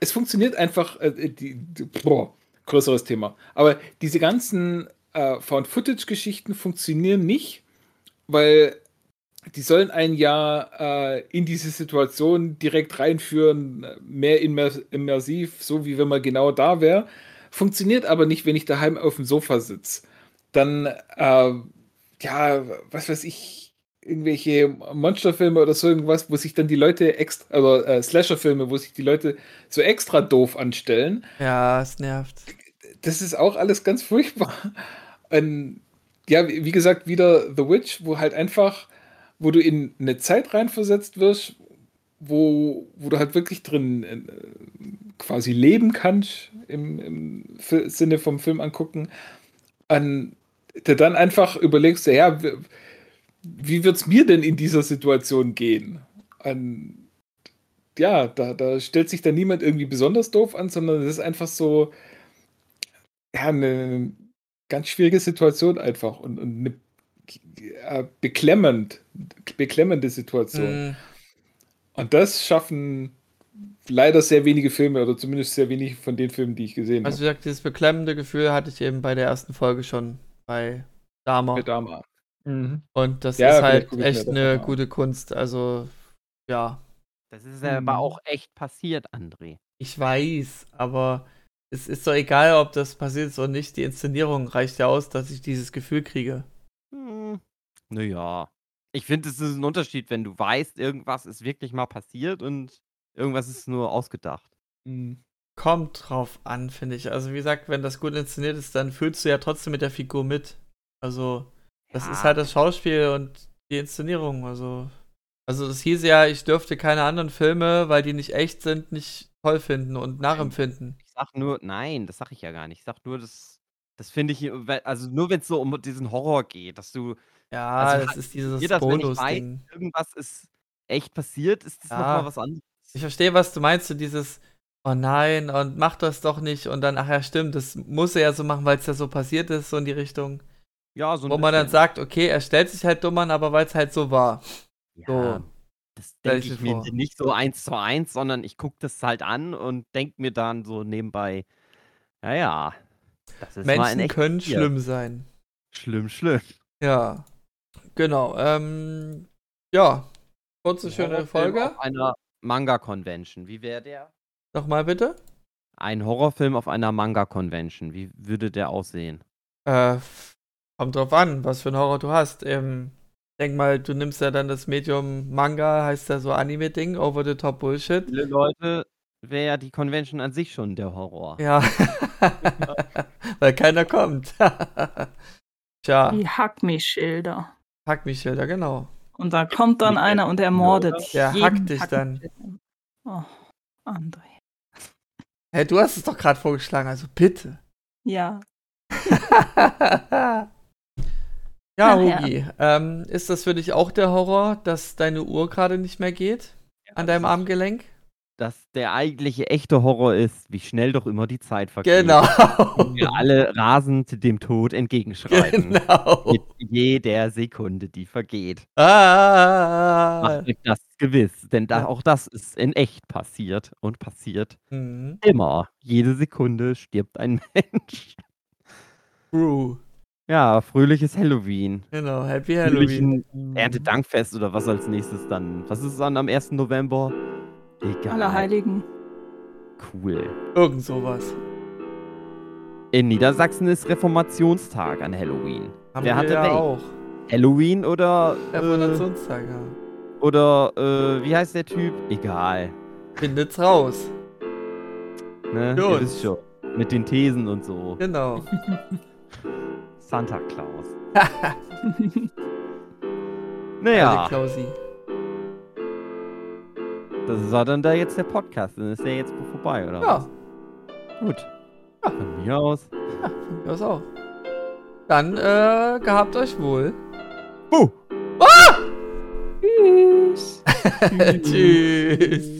Speaker 5: es funktioniert einfach, äh, die, die, boah, größeres Thema. Aber diese ganzen äh, Found-Footage-Geschichten funktionieren nicht, weil die sollen ein Jahr äh, in diese Situation direkt reinführen, mehr immer- immersiv, so wie wenn man genau da wäre. Funktioniert aber nicht, wenn ich daheim auf dem Sofa sitze. Dann, äh, ja, was weiß ich, irgendwelche Monsterfilme oder so irgendwas, wo sich dann die Leute extra, also äh, Slasherfilme, wo sich die Leute so extra doof anstellen
Speaker 3: ja, es nervt.
Speaker 5: das ist auch alles ganz furchtbar. Und ja, wie gesagt, wieder The Witch, wo halt einfach, wo du in eine Zeit reinversetzt wirst, wo, wo du halt wirklich drin äh, quasi leben kannst, im, im Sinne vom Film angucken, an der dann einfach überlegst, ja, w- wie wird es mir denn in dieser Situation gehen? An, ja, da, da stellt sich dann niemand irgendwie besonders doof an, sondern es ist einfach so, ja, eine ganz schwierige Situation einfach und, und eine äh, beklemmend, beklemmende Situation.
Speaker 3: Hm,
Speaker 5: Und das schaffen leider sehr wenige Filme oder zumindest sehr wenig von den Filmen, die ich gesehen
Speaker 3: also wie
Speaker 5: habe.
Speaker 3: gesagt, dieses beklemmende Gefühl hatte ich eben bei der ersten Folge schon bei Dama.
Speaker 5: Mit Dama. Mhm.
Speaker 3: Und das
Speaker 5: Ja,
Speaker 3: ist halt echt eine gute Kunst. Also, ja,
Speaker 2: Das ist ja
Speaker 5: Mhm.
Speaker 2: aber auch echt passiert, André.
Speaker 3: ich weiß, aber es ist doch egal, ob das passiert ist oder nicht. Die Inszenierung reicht ja aus, dass ich dieses Gefühl kriege.
Speaker 2: Hm. Naja. Ich finde, es ist ein Unterschied, wenn du weißt, irgendwas ist wirklich mal passiert und irgendwas ist nur ausgedacht.
Speaker 5: Mhm.
Speaker 3: Kommt drauf an, finde ich. Also wie gesagt, wenn das gut inszeniert ist, dann fühlst du ja trotzdem mit der Figur mit. Also das
Speaker 2: Ja.
Speaker 3: ist halt das Schauspiel und die Inszenierung. Also, also das hieß ja, ich dürfte keine anderen Filme, weil die nicht echt sind, nicht toll finden und nachempfinden.
Speaker 2: Ich sag nur, nein, das sag ich ja gar nicht. Ich sag nur, das, das finde ich, also nur wenn es so um diesen Horror geht, dass du,
Speaker 3: Ja,
Speaker 2: Also
Speaker 3: das ist dieses
Speaker 2: weiß,
Speaker 3: Bonus-Ding.
Speaker 2: irgendwas ist echt passiert, ist das
Speaker 3: Ja.
Speaker 2: nochmal was anderes.
Speaker 3: Ich verstehe, was du meinst, so dieses, oh nein, und mach das doch nicht und dann, ach ja, stimmt, das muss er ja so machen, weil es ja so passiert ist, so in die Richtung.
Speaker 2: Ja, so ein
Speaker 3: Wo man dann
Speaker 2: bisschen.
Speaker 3: sagt, okay, er stellt sich halt dumm an, aber weil es halt so war.
Speaker 2: Ja,
Speaker 3: so.
Speaker 2: das denke
Speaker 3: ich
Speaker 2: ich
Speaker 3: mir
Speaker 2: nicht so eins zu eins, sondern ich gucke das halt an und denke mir dann so nebenbei, ja, ja, das ist
Speaker 3: Menschen können
Speaker 2: passiert.
Speaker 3: schlimm sein.
Speaker 2: Schlimm, schlimm.
Speaker 3: Ja. Genau. Ähm, ja. Kurze, schöne
Speaker 2: Horrorfilm
Speaker 3: Folge.
Speaker 2: Auf einer Manga-Convention. Wie wäre der?
Speaker 3: Nochmal bitte.
Speaker 2: Ein Horrorfilm auf einer Manga-Convention. Wie würde der aussehen?
Speaker 3: Äh, kommt drauf an, was für ein Horror du hast. Ähm, denk mal, du nimmst ja dann das Medium Manga, heißt ja so Anime-Ding, over the top Bullshit.
Speaker 2: Viele Leute wäre ja die Convention an sich schon der Horror.
Speaker 3: Ja. Weil keiner kommt. Tja,
Speaker 4: Die Hack mich Schilder.
Speaker 3: Hack mich Schilder, genau.
Speaker 4: Und da kommt dann einer und ermordet.
Speaker 3: Der
Speaker 4: jeden
Speaker 3: hackt dich dann.
Speaker 4: Oh, André.
Speaker 3: Hey, du hast es doch gerade vorgeschlagen, also bitte.
Speaker 4: Ja.
Speaker 3: ja,
Speaker 4: Ach ja.
Speaker 3: Hugi, ähm, ist das für dich auch der Horror, dass deine Uhr gerade nicht mehr geht? An deinem Armgelenk?
Speaker 2: Dass der eigentliche echte Horror ist, wie schnell doch immer die Zeit vergeht.
Speaker 3: Genau.
Speaker 2: Und wir alle rasend dem Tod entgegenschreiten.
Speaker 3: genau.
Speaker 2: Mit jeder Sekunde, die vergeht.
Speaker 3: Ah.
Speaker 2: Macht euch das gewiss, denn da, auch das ist in echt passiert und passiert
Speaker 3: Mhm.
Speaker 2: immer. Jede Sekunde stirbt ein Mensch.
Speaker 3: True.
Speaker 2: Ja, fröhliches Halloween.
Speaker 3: Genau, Happy Halloween.
Speaker 2: Fröhlichen Erntedankfest oder was als nächstes dann? Was ist dann am 1. November? Egal.
Speaker 4: Allerheiligen.
Speaker 2: Cool.
Speaker 3: Irgend sowas.
Speaker 2: In Niedersachsen ist Reformationstag an Halloween.
Speaker 3: Haben
Speaker 2: Wer
Speaker 3: wir
Speaker 2: hatte
Speaker 3: ja auch.
Speaker 2: Halloween oder äh,
Speaker 3: Reformationstag, ja.
Speaker 2: oder äh, wie heißt der Typ? Egal.
Speaker 3: Findet's raus.
Speaker 2: Ne? Ihr wisst schon. Mit den Thesen und so.
Speaker 3: Genau.
Speaker 2: Santa Claus. Naja,
Speaker 3: Klausi.
Speaker 2: das war dann da jetzt der Podcast. Dann ist der jetzt vorbei, oder?
Speaker 3: Ja,
Speaker 2: was? Gut. Von mir aus.
Speaker 3: das auch. Dann, äh, gehabt euch wohl.
Speaker 2: Buh.
Speaker 4: Tschüss.
Speaker 3: Tschüss.